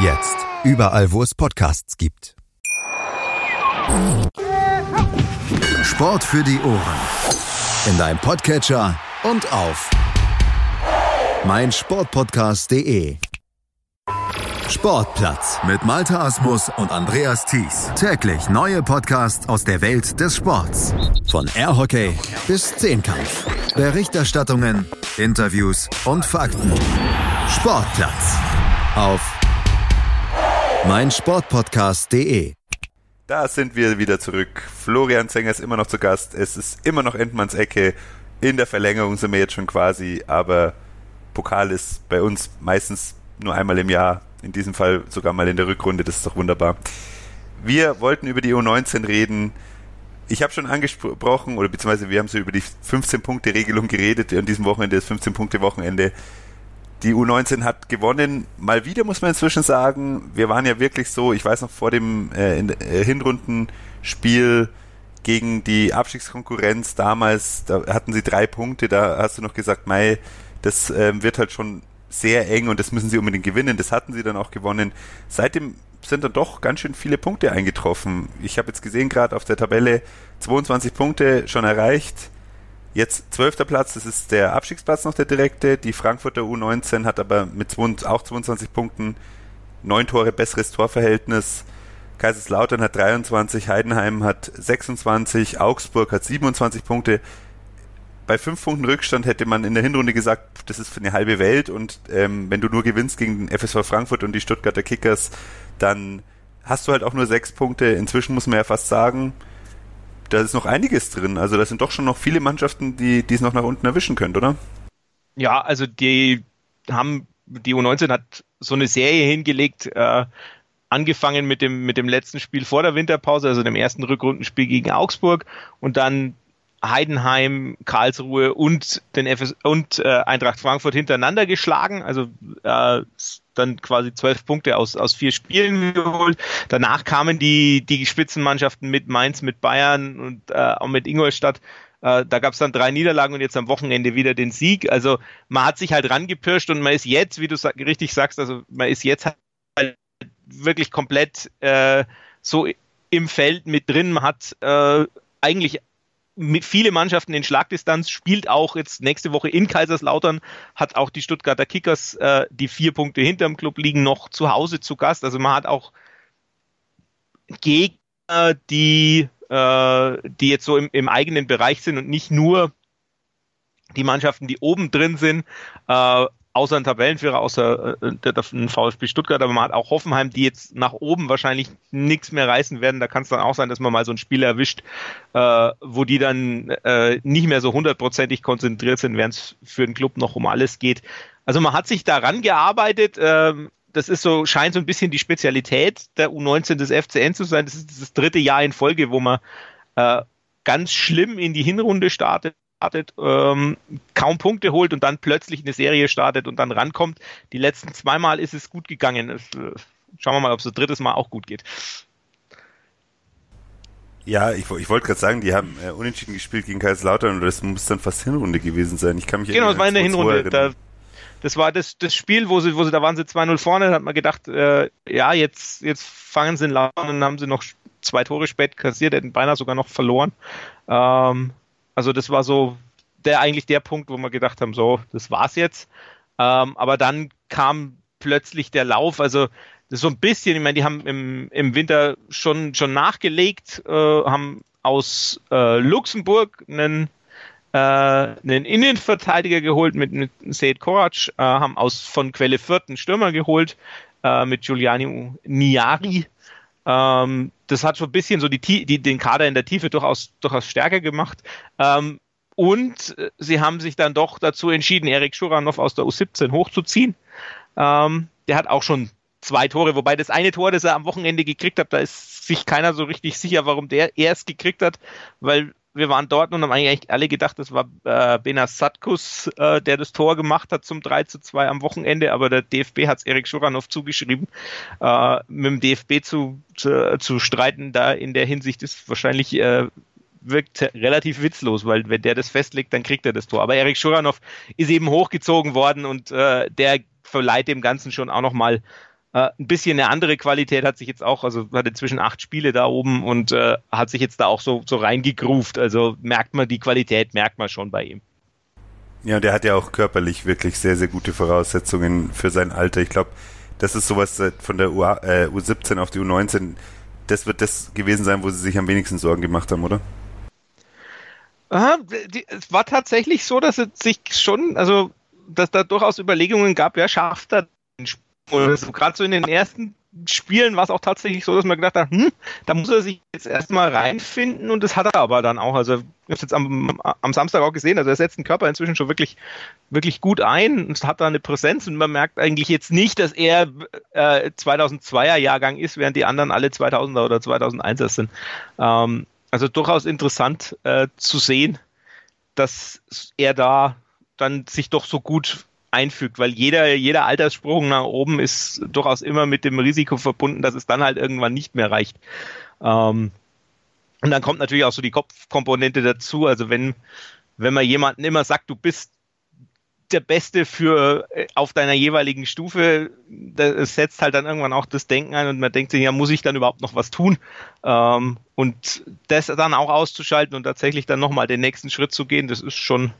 Jetzt. Überall, wo es Podcasts gibt. Sport für die Ohren. In deinem Podcatcher und auf meinsportpodcast.de. Sportplatz mit Malta Asmus und Andreas Thies. Täglich neue Podcasts aus der Welt des Sports. Von Airhockey bis Zehnkampf. Berichterstattungen, Interviews und Fakten. Sportplatz auf meinsportpodcast.de. Da sind wir wieder zurück. Florian Zenger ist immer noch zu Gast. Es ist immer noch Endmanns Ecke. in der Verlängerung sind wir jetzt schon quasi, aber Pokal ist bei uns meistens nur einmal im Jahr, in diesem Fall sogar mal in der Rückrunde, das ist doch wunderbar. Wir wollten über die U19 reden. Ich habe schon angesprochen, oder beziehungsweise wir haben so über die 15-Punkte-Regelung geredet an diesem Wochenende, das 15-Punkte-Wochenende. Die U19 hat gewonnen. Mal wieder muss man inzwischen sagen, wir waren ja wirklich so, ich weiß noch vor dem äh, äh, Hinrundenspiel gegen die Abstiegskonkurrenz damals, da hatten sie drei Punkte, da hast du noch gesagt, Mai, das äh, wird halt schon sehr eng und das müssen sie unbedingt gewinnen. Das hatten sie dann auch gewonnen. Seitdem sind dann doch ganz schön viele Punkte eingetroffen. Ich habe jetzt gesehen, gerade auf der Tabelle 22 Punkte schon erreicht. Jetzt zwölfter Platz, das ist der Abstiegsplatz noch der direkte. Die Frankfurter U19 hat aber mit zwei, auch 22 Punkten neun Tore besseres Torverhältnis. Kaiserslautern hat 23, Heidenheim hat 26, Augsburg hat 27 Punkte. Bei fünf Punkten Rückstand hätte man in der Hinrunde gesagt, das ist für eine halbe Welt und ähm, wenn du nur gewinnst gegen den FSV Frankfurt und die Stuttgarter Kickers, dann hast du halt auch nur sechs Punkte. Inzwischen muss man ja fast sagen, da ist noch einiges drin. Also da sind doch schon noch viele Mannschaften, die, es noch nach unten erwischen können, oder? Ja, also die haben, die U19 hat so eine Serie hingelegt, äh, angefangen mit dem, mit dem letzten Spiel vor der Winterpause, also dem ersten Rückrundenspiel gegen Augsburg und dann Heidenheim, Karlsruhe und den FS und äh, Eintracht Frankfurt hintereinander geschlagen. Also äh, dann quasi zwölf Punkte aus, aus vier Spielen geholt. Danach kamen die, die Spitzenmannschaften mit Mainz, mit Bayern und äh, auch mit Ingolstadt. Äh, da gab es dann drei Niederlagen und jetzt am Wochenende wieder den Sieg. Also man hat sich halt rangepirscht und man ist jetzt, wie du sa richtig sagst, also man ist jetzt halt wirklich komplett äh, so im Feld mit drin. Man hat äh, eigentlich viele Mannschaften in Schlagdistanz, spielt auch jetzt nächste Woche in Kaiserslautern, hat auch die Stuttgarter Kickers, äh, die vier Punkte hinterm Club liegen, noch zu Hause zu Gast. Also man hat auch Gegner, die, äh, die jetzt so im, im eigenen Bereich sind und nicht nur die Mannschaften, die oben drin sind. Äh, außer ein Tabellenführer, außer äh, der, der VfB Stuttgart, aber man hat auch Hoffenheim, die jetzt nach oben wahrscheinlich nichts mehr reißen werden. Da kann es dann auch sein, dass man mal so ein Spiel erwischt, äh, wo die dann äh, nicht mehr so hundertprozentig konzentriert sind, während es für den Club noch um alles geht. Also man hat sich daran gearbeitet. Ähm, das ist so, scheint so ein bisschen die Spezialität der U19 des FCN zu sein. Das ist das dritte Jahr in Folge, wo man äh, ganz schlimm in die Hinrunde startet startet, ähm, kaum Punkte holt und dann plötzlich eine Serie startet und dann rankommt. Die letzten zweimal ist es gut gegangen. Es, äh, schauen wir mal, ob es das drittes Mal auch gut geht. Ja, ich, ich wollte gerade sagen, die haben äh, unentschieden gespielt gegen Kaiserslautern und das muss dann fast Hinrunde gewesen sein. Ich kann mich Genau, es war in der Hinrunde. Da, das war das, das Spiel, wo sie, wo sie, da waren sie 2-0 vorne, da hat man gedacht, äh, ja, jetzt, jetzt fangen sie in Laune und haben sie noch zwei Tore spät kassiert, hätten beinahe sogar noch verloren. Ähm, also das war so der eigentlich der Punkt, wo wir gedacht haben, so, das war's jetzt. Ähm, aber dann kam plötzlich der Lauf, also das so ein bisschen, ich meine, die haben im, im Winter schon, schon nachgelegt, äh, haben aus äh, Luxemburg einen, äh, einen Innenverteidiger geholt mit, mit Seyd Korac, äh, haben aus von Quelle einen Stürmer geholt äh, mit Giuliani Niari, ähm, das hat schon ein bisschen so die, die, den Kader in der Tiefe durchaus, durchaus stärker gemacht. Ähm, und äh, sie haben sich dann doch dazu entschieden, Erik Schuranov aus der U17 hochzuziehen. Ähm, der hat auch schon zwei Tore, wobei das eine Tor, das er am Wochenende gekriegt hat, da ist sich keiner so richtig sicher, warum der erst gekriegt hat, weil wir waren dort und haben eigentlich alle gedacht, das war äh, Benas Satkus, äh, der das Tor gemacht hat zum 3 zu 2 am Wochenende, aber der DFB hat es Erik Schuranov zugeschrieben. Äh, mit dem DFB zu, zu, zu, streiten, da in der Hinsicht ist wahrscheinlich äh, wirkt relativ witzlos, weil wenn der das festlegt, dann kriegt er das Tor. Aber Erik Schuranov ist eben hochgezogen worden und äh, der verleiht dem Ganzen schon auch nochmal äh, ein bisschen eine andere Qualität hat sich jetzt auch, also hat inzwischen acht Spiele da oben und äh, hat sich jetzt da auch so, so reingegruft. Also merkt man, die Qualität merkt man schon bei ihm. Ja, und der hat ja auch körperlich wirklich sehr, sehr gute Voraussetzungen für sein Alter. Ich glaube, das ist sowas äh, von der U, äh, U17 auf die U19. Das wird das gewesen sein, wo sie sich am wenigsten Sorgen gemacht haben, oder? Aha, die, es war tatsächlich so, dass es sich schon, also dass da durchaus Überlegungen gab, wer schafft da den oder so gerade so in den ersten Spielen war es auch tatsächlich so, dass man gedacht hat, hm, da muss er sich jetzt erstmal reinfinden und das hat er aber dann auch. Also ich habe es jetzt am, am Samstag auch gesehen, also er setzt den Körper inzwischen schon wirklich, wirklich gut ein und hat da eine Präsenz und man merkt eigentlich jetzt nicht, dass er äh, 2002er Jahrgang ist, während die anderen alle 2000er oder 2001er sind. Ähm, also durchaus interessant äh, zu sehen, dass er da dann sich doch so gut einfügt, weil jeder, jeder Alterssprung nach oben ist durchaus immer mit dem Risiko verbunden, dass es dann halt irgendwann nicht mehr reicht. Ähm, und dann kommt natürlich auch so die Kopfkomponente dazu. Also wenn, wenn man jemanden immer sagt, du bist der Beste für äh, auf deiner jeweiligen Stufe, das setzt halt dann irgendwann auch das Denken ein und man denkt sich, ja, muss ich dann überhaupt noch was tun? Ähm, und das dann auch auszuschalten und tatsächlich dann nochmal den nächsten Schritt zu gehen, das ist schon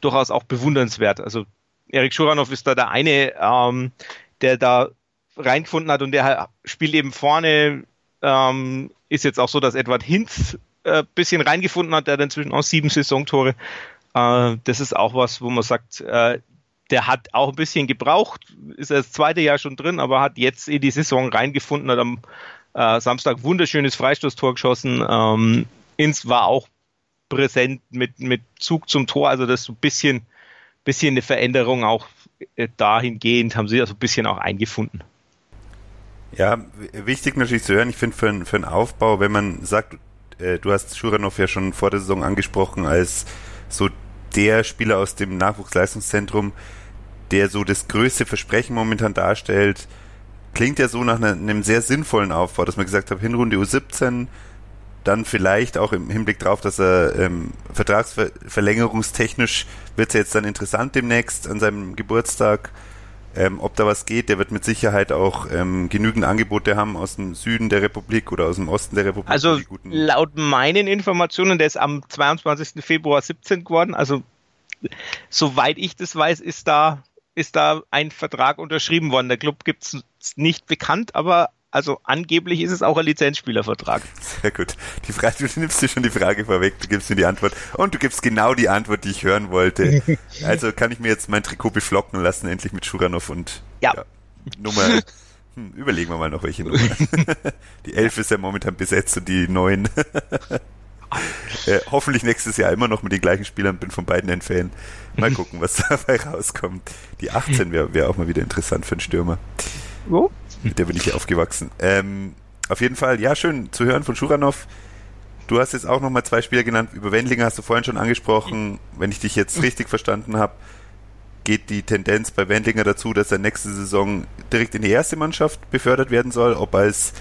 durchaus auch bewundernswert. Also Erik Schuranov ist da der eine, ähm, der da reingefunden hat und der spielt eben vorne. Ähm, ist jetzt auch so, dass Edward Hinz äh, bisschen reingefunden hat, der hat inzwischen auch sieben Saisontore. Äh, das ist auch was, wo man sagt, äh, der hat auch ein bisschen gebraucht, ist das zweite Jahr schon drin, aber hat jetzt in die Saison reingefunden, hat am äh, Samstag wunderschönes Freistoßtor geschossen. Ähm, Ins war auch präsent mit, mit Zug zum Tor, also das so ein bisschen bisschen eine Veränderung auch äh, dahingehend, haben sie also ein bisschen auch eingefunden. Ja, wichtig natürlich zu hören, ich finde für, für einen Aufbau, wenn man sagt, äh, du hast Schuranov ja schon vor der Saison angesprochen als so der Spieler aus dem Nachwuchsleistungszentrum, der so das größte Versprechen momentan darstellt, klingt ja so nach einem sehr sinnvollen Aufbau, dass man gesagt hat, Hinrunde U17, dann vielleicht auch im Hinblick darauf, dass er ähm, vertragsverlängerungstechnisch wird es jetzt dann interessant demnächst an seinem Geburtstag, ähm, ob da was geht. Der wird mit Sicherheit auch ähm, genügend Angebote haben aus dem Süden der Republik oder aus dem Osten der Republik. Also laut meinen Informationen, der ist am 22. Februar 17 geworden. Also soweit ich das weiß, ist da ist da ein Vertrag unterschrieben worden. Der Club gibt es nicht bekannt, aber also angeblich ist es auch ein Lizenzspielervertrag. Sehr gut. Die Frage, du nimmst dir schon die Frage vorweg, du gibst mir die Antwort und du gibst genau die Antwort, die ich hören wollte. [laughs] Also kann ich mir jetzt mein Trikot beflocken lassen, endlich mit Schuranov und ja. ja Nummer. Hm, überlegen wir mal noch welche Nummer. [laughs] die elf ist ja momentan besetzt und die neun. [laughs] äh, hoffentlich nächstes Jahr immer noch mit den gleichen Spielern, bin von beiden ein Fan. Mal gucken, was dabei rauskommt. Die 18 wäre wär auch mal wieder interessant für einen Stürmer. Oh, mit [laughs] der bin ich hier aufgewachsen. Ähm, auf jeden Fall, ja, schön zu hören von Schuranov. Du hast jetzt auch nochmal zwei Spieler genannt. Über Wendlinger hast du vorhin schon angesprochen. Wenn ich dich jetzt richtig verstanden habe, geht die Tendenz bei Wendlinger dazu, dass er nächste Saison direkt in die erste Mannschaft befördert werden soll. Ob als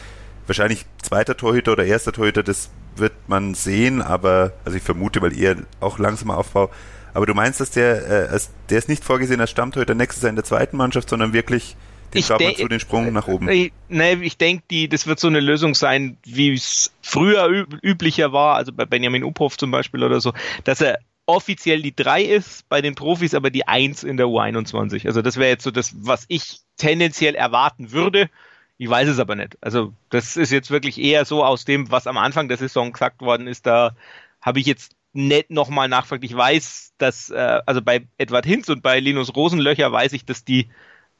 wahrscheinlich zweiter Torhüter oder erster Torhüter, das wird man sehen, aber, also ich vermute, weil eher auch langsamer Aufbau. Aber du meinst, dass der, äh, der ist nicht vorgesehen als Stammtorhüter nächstes Jahr in der zweiten Mannschaft, sondern wirklich ich denke, den Sprung nach oben. Äh, ne, ich denke, das wird so eine Lösung sein, wie es früher üb üblicher war, also bei Benjamin Uphoff zum Beispiel oder so, dass er offiziell die 3 ist bei den Profis, aber die 1 in der U21. Also das wäre jetzt so das, was ich tendenziell erwarten würde. Ich weiß es aber nicht. Also das ist jetzt wirklich eher so aus dem, was am Anfang der Saison gesagt worden ist, da habe ich jetzt nicht nochmal nachfragt. Ich weiß, dass, äh, also bei Edward Hinz und bei Linus Rosenlöcher weiß ich, dass die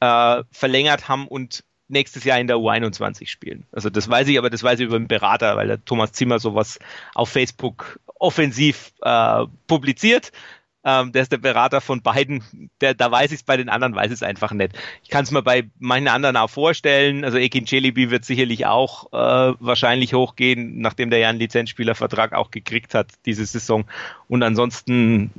äh, verlängert haben und nächstes Jahr in der U21 spielen. Also das weiß ich, aber das weiß ich über den Berater, weil der Thomas Zimmer sowas auf Facebook offensiv äh, publiziert. Ähm, der ist der Berater von beiden. Der, da weiß ich es, bei den anderen weiß ich es einfach nicht. Ich kann es mir bei manchen anderen auch vorstellen. Also Ekin Celebi wird sicherlich auch äh, wahrscheinlich hochgehen, nachdem der ja einen Lizenzspielervertrag auch gekriegt hat diese Saison. Und ansonsten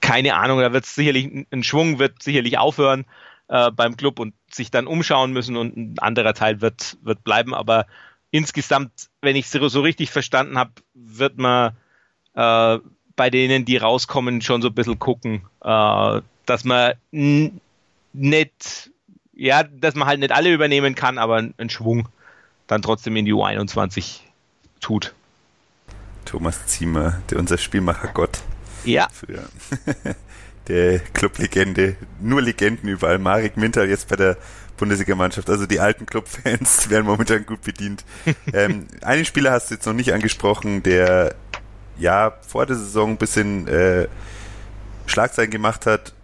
keine Ahnung, da wird sicherlich ein Schwung wird sicherlich aufhören äh, beim Club und sich dann umschauen müssen und ein anderer Teil wird, wird bleiben. Aber insgesamt, wenn ich es so richtig verstanden habe, wird man äh, bei denen, die rauskommen, schon so ein bisschen gucken, äh, dass man nicht, ja, dass man halt nicht alle übernehmen kann, aber einen Schwung dann trotzdem in die U21 tut. Thomas Ziemer, der unser Spielmacher Gott. Ja. Für der Clublegende, nur Legenden überall. Marek Minter jetzt bei der Bundesligamannschaft. Also die alten Clubfans [laughs] werden momentan gut bedient. [laughs] ähm, einen Spieler hast du jetzt noch nicht angesprochen, der ja vor der Saison ein bisschen äh, Schlagzeilen gemacht hat.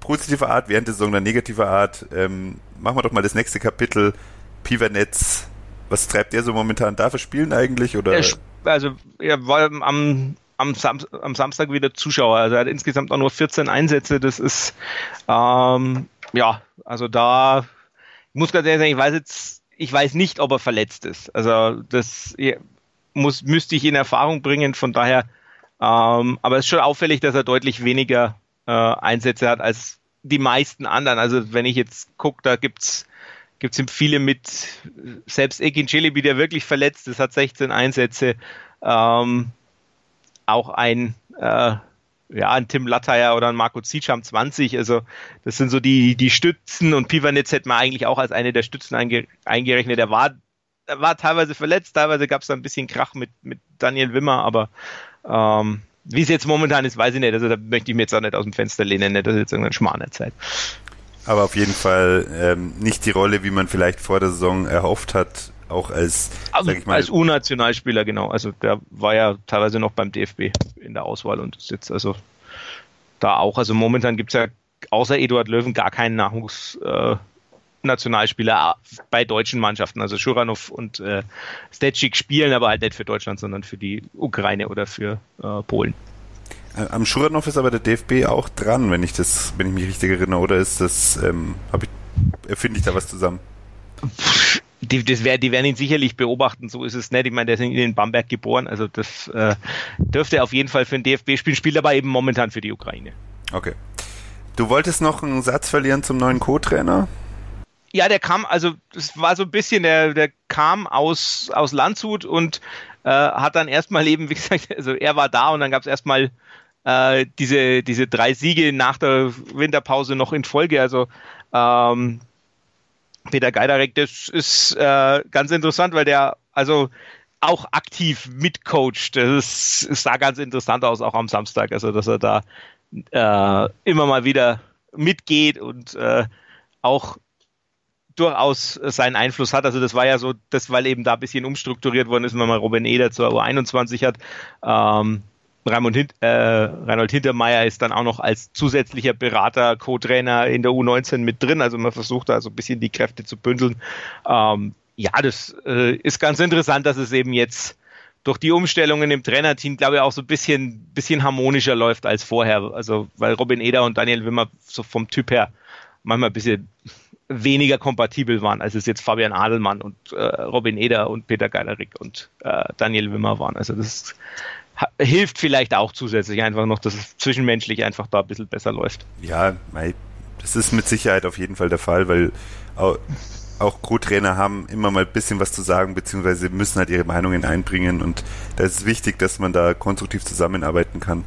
Positiver Art, während der Saison dann negativer Art. Ähm, machen wir doch mal das nächste Kapitel. Pivernetz, was treibt der so momentan? Darf er spielen eigentlich? Oder? Er, also er war am, am, Sam am, Samstag wieder Zuschauer. Also er hat insgesamt auch nur 14 Einsätze. Das ist ähm, ja, also da ich muss ganz ehrlich sagen, ich weiß jetzt, ich weiß nicht, ob er verletzt ist. Also das muss, müsste ich in Erfahrung bringen. Von daher, ähm, aber es ist schon auffällig, dass er deutlich weniger äh, Einsätze hat als die meisten anderen. Also wenn ich jetzt gucke, da gibt's gibt es viele mit, selbst Ekin Celebi, der wirklich verletzt ist, hat 16 Einsätze. Ähm, auch ein, äh, ja, ein Tim Latteier oder ein Marco haben 20. Also das sind so die, die Stützen und Pivanitz hätte man eigentlich auch als eine der Stützen einge, eingerechnet. Er war, er war teilweise verletzt, teilweise gab es da ein bisschen Krach mit, mit Daniel Wimmer, aber ähm, wie es jetzt momentan ist, weiß ich nicht. Also da möchte ich mir jetzt auch nicht aus dem Fenster lehnen, nicht, dass jetzt irgendein Schmarrn erzählt. Aber auf jeden Fall ähm, nicht die Rolle, wie man vielleicht vor der Saison erhofft hat, auch als, also, mal, als U-Nationalspieler, genau. Also der war ja teilweise noch beim DFB in der Auswahl und ist jetzt also da auch. Also momentan gibt es ja außer Eduard Löwen gar keinen Nachwuchs. Äh, Nationalspieler bei deutschen Mannschaften. Also Schuranov und äh, Stecik spielen aber halt nicht für Deutschland, sondern für die Ukraine oder für äh, Polen. Am Schuranov ist aber der DFB auch dran, wenn ich das, wenn ich mich richtig erinnere, oder ist das, ähm, ich, erfinde ich da was zusammen? Die, das wär, die werden ihn sicherlich beobachten, so ist es nicht. Ich meine, der ist in Bamberg geboren, also das äh, dürfte auf jeden Fall für den DFB spielen, spielt aber eben momentan für die Ukraine. Okay. Du wolltest noch einen Satz verlieren zum neuen Co-Trainer? Ja, der kam, also das war so ein bisschen, der, der kam aus, aus Landshut und äh, hat dann erstmal eben, wie gesagt, [laughs] also er war da und dann gab es erstmal äh, diese, diese drei Siege nach der Winterpause noch in Folge. Also ähm, Peter Geidarek, das ist äh, ganz interessant, weil der also auch aktiv mitcoacht. Das, ist, sah ganz interessant aus, auch am Samstag. Also, dass er da äh, immer mal wieder mitgeht und äh, auch durchaus seinen Einfluss hat. Also das war ja so, das weil eben da ein bisschen umstrukturiert worden ist, wenn man Robin Eder zur U21 hat. Ähm, Raimund Hint, äh, Reinhold Hintermeier ist dann auch noch als zusätzlicher Berater, Co-Trainer in der U19 mit drin. Also man versucht da so ein bisschen die Kräfte zu bündeln. Ähm, ja, das äh, ist ganz interessant, dass es eben jetzt durch die Umstellungen im Trainerteam, glaube ich, auch so ein bisschen, bisschen harmonischer läuft als vorher. Also, weil Robin Eder und Daniel Wimmer so vom Typ her manchmal ein bisschen weniger kompatibel waren, als es jetzt Fabian Adelmann und äh, Robin Eder und Peter Geilerik und äh, Daniel Wimmer waren. Also das hilft vielleicht auch zusätzlich einfach noch, dass es zwischenmenschlich einfach da ein bisschen besser läuft. Ja, das ist mit Sicherheit auf jeden Fall der Fall, weil auch, Co-Trainer haben immer mal ein bisschen was zu sagen, beziehungsweise müssen halt ihre Meinungen einbringen und da ist es wichtig, dass man da konstruktiv zusammenarbeiten kann.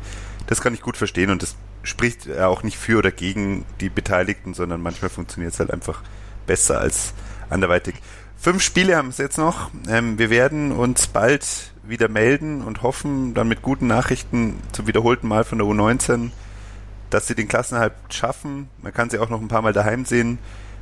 Das kann ich gut verstehen und das spricht auch nicht für oder gegen die Beteiligten, sondern manchmal funktioniert es halt einfach besser als anderweitig. Fünf Spiele haben es jetzt noch. Ähm, wir werden uns bald wieder melden und hoffen dann mit guten Nachrichten zum wiederholten Mal von der U19, dass sie den Klassenhalt schaffen. Man kann sie auch noch ein paar Mal daheim sehen.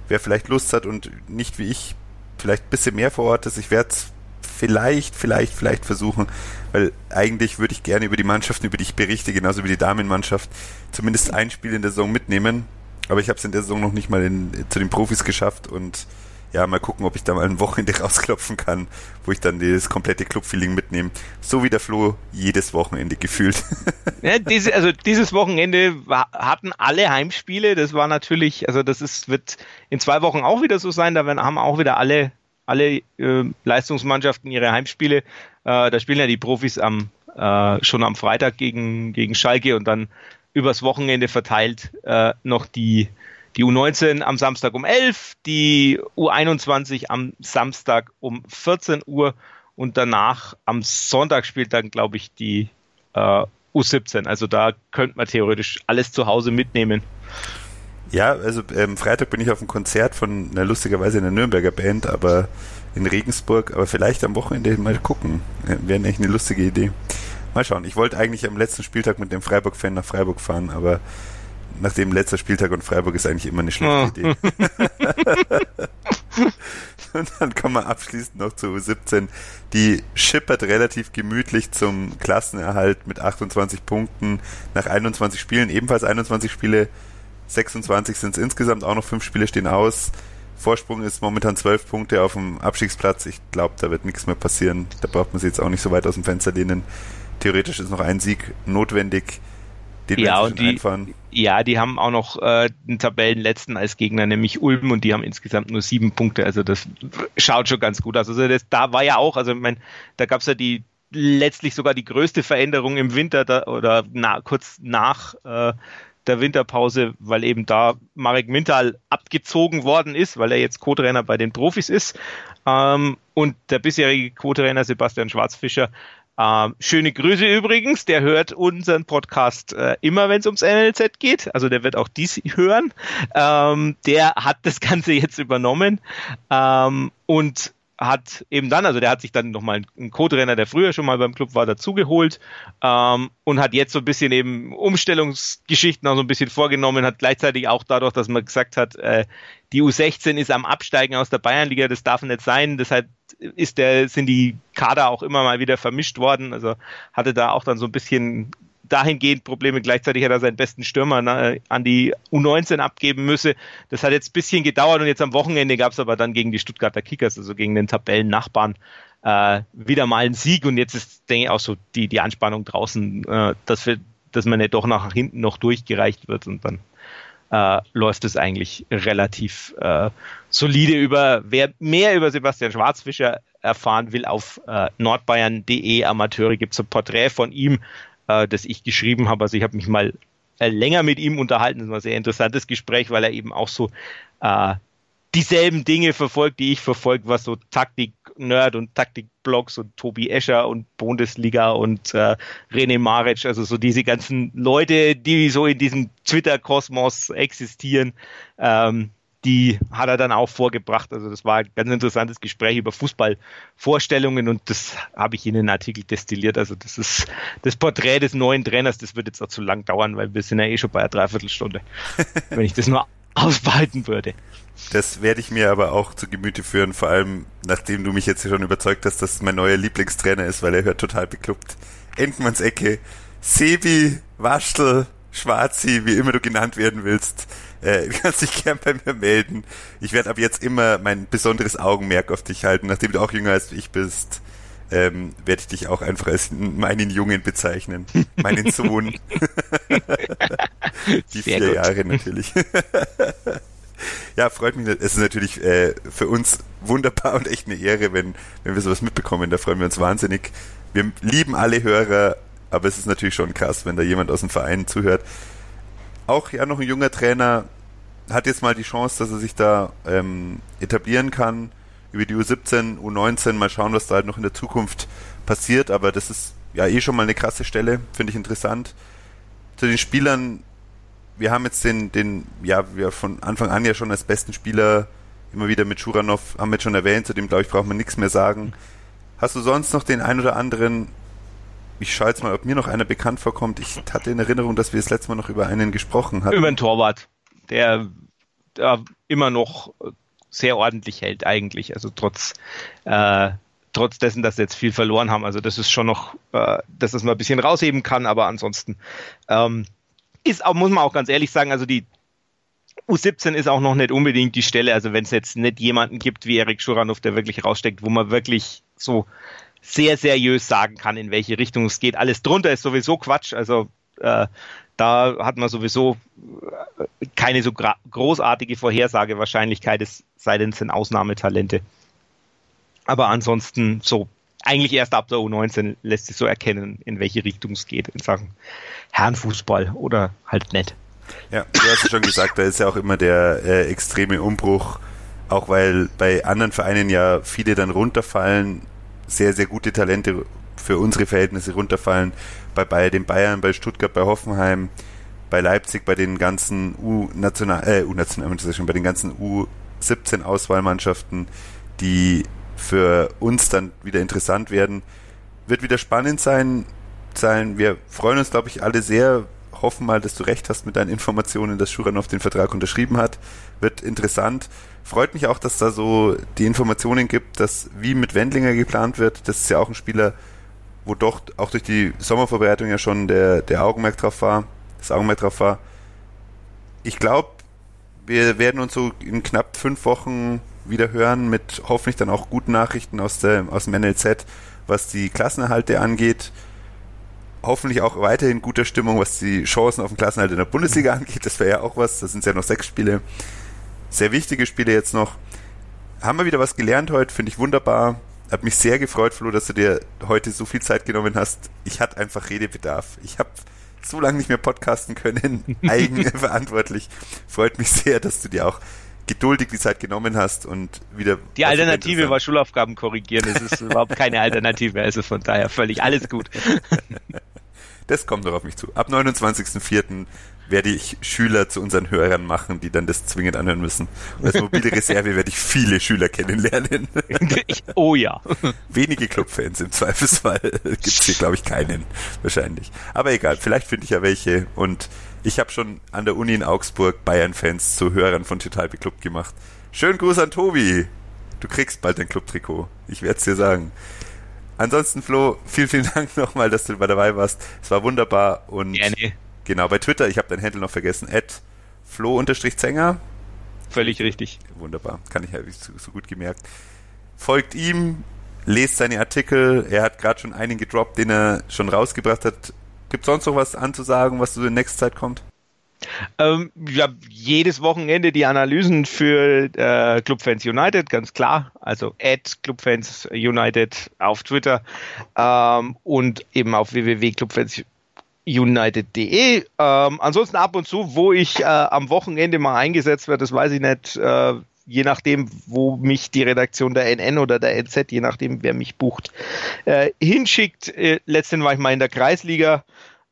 Wer vielleicht Lust hat und nicht wie ich vielleicht ein bisschen mehr vor Ort ist, ich werde es vielleicht, vielleicht, vielleicht versuchen, weil eigentlich würde ich gerne über die Mannschaften, über die ich berichte, genauso wie die Damenmannschaft, zumindest ein Spiel in der Saison mitnehmen. Aber ich habe es in der Saison noch nicht mal in, zu den Profis geschafft und ja, mal gucken, ob ich da mal ein Wochenende [laughs] rausklopfen kann, wo ich dann das komplette Clubfeeling mitnehme. So wie der Flo jedes Wochenende gefühlt. [laughs] Ja, diese, also dieses Wochenende hatten alle Heimspiele. Das war natürlich, also das ist, wird in zwei Wochen auch wieder so sein. Da haben auch wieder alle, alle äh, Leistungsmannschaften ihre Heimspiele. Äh, da spielen ja die Profis am, äh, schon am Freitag gegen, gegen Schalke und dann übers Wochenende verteilt äh, noch die die U19 am Samstag um 11, die U21 am Samstag um 14 Uhr und danach am Sonntag spielt dann, glaube ich, die äh, U17. Also da könnte man theoretisch alles zu Hause mitnehmen. Ja, also ähm, Freitag bin ich auf einem Konzert von einer lustigerweise einer Nürnberger Band, aber in Regensburg, aber vielleicht am Wochenende mal gucken. Wäre echt eine lustige Idee. Mal schauen. Ich wollte eigentlich am letzten Spieltag mit dem Freiburg-Fan nach Freiburg fahren, aber nachdem letzter Spieltag und Freiburg ist eigentlich immer eine schlechte oh. Idee. [laughs] und dann kommen wir abschließend noch zu U17. Die schippert relativ gemütlich zum Klassenerhalt mit 28 Punkten nach 21 Spielen. Ebenfalls 21 Spiele, 26 sind es insgesamt, auch noch fünf Spiele stehen aus. Vorsprung ist momentan zwölf Punkte auf dem Abstiegsplatz. Ich glaube, da wird nichts mehr passieren. Da braucht man sich jetzt auch nicht so weit aus dem Fenster lehnen. Theoretisch ist noch ein Sieg notwendig. Den ja, und die, einfahren. ja, die haben auch noch äh, den Tabellenletzten als Gegner, nämlich Ulm, und die haben insgesamt nur sieben Punkte. Also das schaut schon ganz gut aus. Also das, da war ja auch, also ich meine, da gab es ja die letztlich sogar die größte Veränderung im Winter da, oder na, kurz nach äh, der Winterpause, weil eben da Marek Mintal abgezogen worden ist, weil er jetzt Co-Trainer bei den Profis ist. Ähm, und der bisherige Co-Trainer Sebastian Schwarzfischer ähm, schöne Grüße übrigens, der hört unseren Podcast äh, immer, wenn es ums NLZ geht. Also der wird auch dies [laughs] hören. Ähm, der hat das Ganze jetzt übernommen ähm, und hat eben dann, also der hat sich dann nochmal einen Co-Trainer, der früher schon mal beim Club war, dazugeholt ähm, und hat jetzt so ein bisschen eben Umstellungsgeschichten auch so ein bisschen vorgenommen, hat gleichzeitig auch dadurch, dass man gesagt hat, äh, die U16 ist am Absteigen aus der Bayernliga, das darf nicht sein, deshalb ist der, sind die Kader auch immer mal wieder vermischt worden, also hatte da auch dann so ein bisschen dahingehend Probleme. Gleichzeitig hat er seinen besten Stürmer an die U19 abgeben müsse. Das hat jetzt ein bisschen gedauert und jetzt am Wochenende gab es aber dann gegen die Stuttgarter Kickers, also gegen den Tabellennachbarn, äh, wieder mal einen Sieg und jetzt ist, denke ich, auch so die, die Anspannung draußen, äh, dass, wir, dass man nicht doch nach hinten noch durchgereicht wird und dann äh, läuft es eigentlich relativ äh, solide über. Wer mehr über Sebastian Schwarzfischer erfahren will, auf äh, nordbayern.de Amateure gibt es ein Porträt von ihm äh, das ich geschrieben habe. Also ich habe mich mal äh, länger mit ihm unterhalten. Das war ein sehr interessantes Gespräch, weil er eben auch so äh, dieselben Dinge verfolgt, die ich verfolge, was so Taktik-Nerd und Taktik-Blogs und Tobi Escher und Bundesliga und äh, René Maric, also so diese ganzen Leute, die so in diesem Twitter-Kosmos existieren, ähm, die hat er dann auch vorgebracht. Also das war ein ganz interessantes Gespräch über Fußballvorstellungen und das habe ich in den Artikel destilliert. Also das ist das Porträt des neuen Trainers, das wird jetzt auch zu lang dauern, weil wir sind ja eh schon bei einer Dreiviertelstunde, [laughs] wenn ich das nur ausbehalten würde. Das werde ich mir aber auch zu Gemüte führen, vor allem nachdem du mich jetzt schon überzeugt hast, dass mein neuer Lieblingstrainer ist, weil er hört total bekloppt. Endmanns Ecke, Sebi, Waschtel, Schwarzi, wie immer du genannt werden willst. Äh, du [laughs] kannst dich gern bei mir melden. Ich werde ab jetzt immer mein besonderes Augenmerk auf dich halten. Nachdem du auch jünger als ich bist, ähm, werde ich dich auch einfach als meinen Jungen bezeichnen. [laughs] Meinen Sohn. [laughs] Die Sehr vier gut. Jahre natürlich. ja, freut mich. Es ist natürlich äh, für uns wunderbar und echt eine Ehre, wenn, wenn wir sowas mitbekommen. Da freuen wir uns wahnsinnig. Wir lieben alle Hörer, aber es ist natürlich schon krass, wenn da jemand aus dem Verein zuhört auch ja noch ein junger Trainer, hat jetzt mal die Chance, dass er sich da ähm, etablieren kann über die U17, U19, mal schauen, was da halt noch in der Zukunft passiert, aber das ist ja eh schon mal eine krasse Stelle, finde ich interessant. Zu den Spielern, wir haben jetzt den, den, ja, wir von Anfang an ja schon als besten Spieler immer wieder mit Schuranov, haben wir jetzt schon erwähnt, zu dem glaube ich braucht man nichts mehr sagen. Hast du sonst noch den ein oder anderen ich schaue jetzt mal, ob mir noch einer bekannt vorkommt. Ich hatte in Erinnerung, dass wir das letzte Mal noch über einen gesprochen hatten. Über einen Torwart, der, der immer noch sehr ordentlich hält eigentlich. Also trotz, äh, trotz dessen, dass sie jetzt viel verloren haben. Also das ist schon noch, äh, dass das mal ein bisschen rausheben kann, aber ansonsten ähm, ist auch, muss man auch ganz ehrlich sagen, also die U17 ist auch noch nicht unbedingt die Stelle, also wenn es jetzt nicht jemanden gibt wie Erik Schuranov, der wirklich raussteckt, wo man wirklich so sehr seriös sagen kann, in welche Richtung es geht. Alles drunter ist sowieso Quatsch. Also äh, da hat man sowieso äh, keine so großartige Vorhersagewahrscheinlichkeit, es sei denn, es sind Ausnahmetalente. Aber ansonsten so, eigentlich erst ab der U19 lässt sich so erkennen, in welche Richtung es geht in Sachen Herrenfußball oder halt nicht. Ja, du hast ja schon gesagt, da ist ja auch immer der äh, extreme Umbruch, auch weil bei anderen Vereinen ja viele dann runterfallen, sehr, sehr gute Talente für unsere Verhältnisse runterfallen. Bei, bei den Bayern, bei Stuttgart, bei Hoffenheim, bei Leipzig, bei den ganzen U-National, äh, U-National, bei den ganzen U17-Auswahlmannschaften, die für uns dann wieder interessant werden. Wird wieder spannend sein. sein. Wir freuen uns, glaube ich, alle sehr. Hoffen mal, dass du recht hast mit deinen Informationen, dass Schuranov den Vertrag unterschrieben hat. Wird interessant. Freut mich auch, dass da so die Informationen gibt, dass wie mit Wendlinger geplant wird. Das ist ja auch ein Spieler, wo doch auch durch die Sommervorbereitung ja schon der, der Augenmerk drauf war, das Augenmerk drauf war. Ich glaube, wir werden uns so in knapp fünf Wochen wieder hören mit hoffentlich dann auch guten Nachrichten aus, der, aus dem NLZ, was die Klassenerhalte angeht. Hoffentlich auch weiterhin guter Stimmung, was die Chancen auf den Klassenerhalt in der Bundesliga [laughs] angeht. Das wäre ja auch was. Das sind ja noch sechs Spiele. Sehr wichtige Spiele jetzt noch. Haben wir wieder was gelernt heute, finde ich wunderbar. Hat mich sehr gefreut, Flo, dass du dir heute so viel Zeit genommen hast. Ich hatte einfach Redebedarf. Ich habe so lange nicht mehr podcasten können, [laughs] eigenverantwortlich. Freut mich sehr, dass du dir auch geduldig die Zeit genommen hast und wieder. Die Alternative war Schulaufgaben korrigieren. Das ist überhaupt keine [laughs] Alternative. Also von daher völlig alles gut. Das kommt noch auf mich zu. Ab 29.04 werde ich Schüler zu unseren Hörern machen, die dann das zwingend anhören müssen. Und als mobile Reserve werde ich viele Schüler kennenlernen. oh ja. Wenige Clubfans im Zweifelsfall. [laughs] Gibt es hier, glaube ich, keinen. Wahrscheinlich. Aber egal, vielleicht finde ich ja welche. Und ich habe schon an der Uni in Augsburg Bayern-Fans zu Hörern von Total Beklubbt gemacht. Schönen Gruß an Tobi. Du kriegst bald dein Clubtrikot. Ich werde es dir sagen. Ansonsten, Flo, vielen, vielen [laughs] Dank nochmal, dass du dabei warst. Es war wunderbar und Gerne. Genau, bei Twitter, ich habe dein Handle noch vergessen, at flo-zenger. Völlig richtig. Wunderbar, kann ich ja so, so gut gemerkt. Folgt ihm, lest seine Artikel. Er hat gerade schon einen gedroppt, den er schon rausgebracht hat. Gibt sonst noch was anzusagen, was so in nächster Zeit kommt? Ähm, ja, jedes Wochenende die Analysen für äh, Clubfans United, ganz klar. Also at Clubfans United auf Twitter ähm, und eben auf www.clubfans united.de. Ähm, ansonsten ab und zu, wo ich äh, am Wochenende mal eingesetzt werde, das weiß ich nicht. Äh, je nachdem, wo mich die Redaktion der NN oder der NZ, je nachdem, wer mich bucht, äh, hinschickt. Äh, letztendlich war ich mal in der Kreisliga,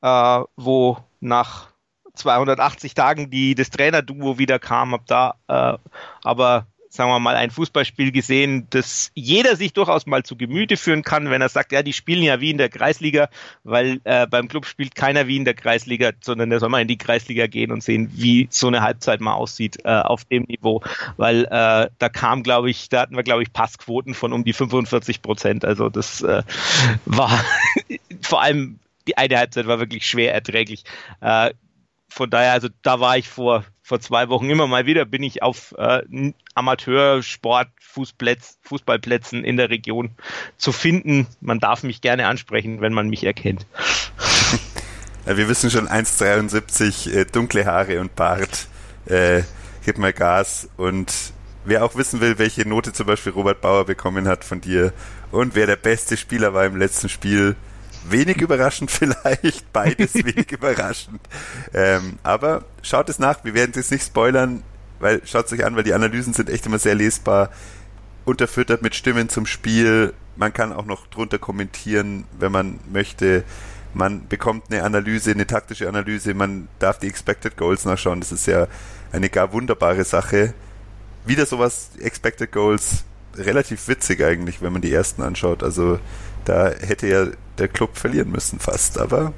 äh, wo nach 280 Tagen die das Trainerduo wieder kam, hab da äh, aber sagen wir mal, ein Fußballspiel gesehen, das jeder sich durchaus mal zu Gemüte führen kann, wenn er sagt, ja, die spielen ja wie in der Kreisliga, weil äh, beim Club spielt keiner wie in der Kreisliga, sondern der soll mal in die Kreisliga gehen und sehen, wie so eine Halbzeit mal aussieht äh, auf dem Niveau, weil äh, da kam, glaube ich, da hatten wir, glaube ich, Passquoten von um die 45 Prozent, also das äh, war [laughs] vor allem die eine Halbzeit war wirklich schwer erträglich. Äh, von daher, also da war ich vor, vor zwei Wochen immer mal wieder, bin ich auf äh, Amateursport, Fußballplätzen in der Region zu finden. Man darf mich gerne ansprechen, wenn man mich erkennt. [laughs] Wir wissen schon 1,73, äh, dunkle Haare und Bart. Äh, gib mal Gas. Und wer auch wissen will, welche Note zum Beispiel Robert Bauer bekommen hat von dir und wer der beste Spieler war im letzten Spiel, Wenig überraschend [laughs] vielleicht, beides [laughs] wenig überraschend. Ähm, aber schaut es nach, wir werden es jetzt nicht spoilern, weil schaut es euch an, weil die Analysen sind echt immer sehr lesbar, unterfüttert mit Stimmen zum Spiel. Man kann auch noch drunter kommentieren, wenn man möchte. Man bekommt eine Analyse, eine taktische Analyse, man darf die Expected Goals nachschauen. Das ist ja eine gar wunderbare Sache. Wieder sowas, Expected Goals, relativ witzig eigentlich, wenn man die ersten anschaut. Also da hätte ja der Club verlieren müssen fast, aber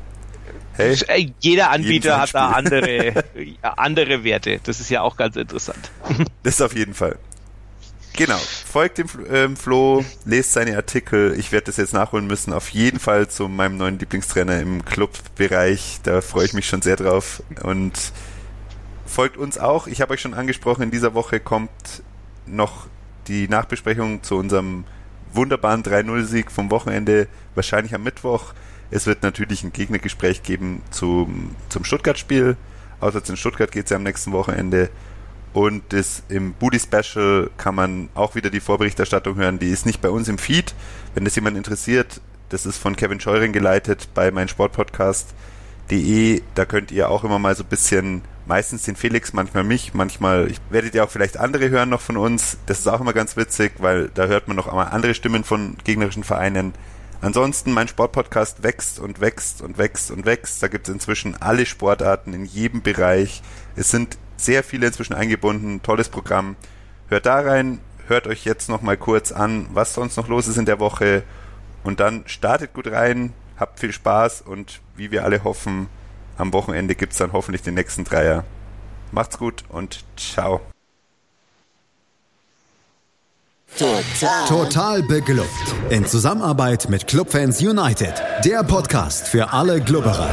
hey. Äh, jeder Anbieter hat da andere, [laughs] andere Werte. Das ist ja auch ganz interessant. [laughs] Das ist auf jeden Fall. Genau. Folgt dem ähm, Flo, lest seine Artikel. Ich werde das jetzt nachholen müssen. Auf jeden Fall zu meinem neuen Lieblingstrainer im Clubbereich. Da freue ich mich schon sehr drauf. Und folgt uns auch. Ich habe euch schon angesprochen, in dieser Woche kommt noch die Nachbesprechung zu unserem wunderbaren 3-0-Sieg vom Wochenende, wahrscheinlich am Mittwoch. Es wird natürlich ein Gegnergespräch geben zum, zum Stuttgart-Spiel. Auswärts in Stuttgart geht es ja am nächsten Wochenende. Und das im Booty Special kann man auch wieder die Vorberichterstattung hören. Die ist nicht bei uns im Feed. Wenn das jemand interessiert, das ist von Kevin Scheuring geleitet bei meinsportpodcast.de. Da könnt ihr auch immer mal so ein bisschen meistens den Felix, manchmal mich, manchmal ich, werdet ihr auch vielleicht andere hören noch von uns. Das ist auch immer ganz witzig, weil da hört man noch einmal andere Stimmen von gegnerischen Vereinen. Ansonsten, mein Sportpodcast wächst und wächst und wächst und wächst. Da gibt es inzwischen alle Sportarten in jedem Bereich. Es sind sehr viele inzwischen eingebunden. Tolles Programm. Hört da rein, hört euch jetzt noch mal kurz an, was sonst noch los ist in der Woche. Und dann startet gut rein, habt viel Spaß und wie wir alle hoffen, am Wochenende gibt es dann hoffentlich den nächsten Dreier. Macht's gut und ciao. Total. Total beglückt. In Zusammenarbeit mit Clubfans United. Der Podcast für alle Glubberer.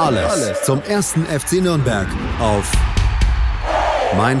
Alles, Alles zum ersten FC Nürnberg auf mein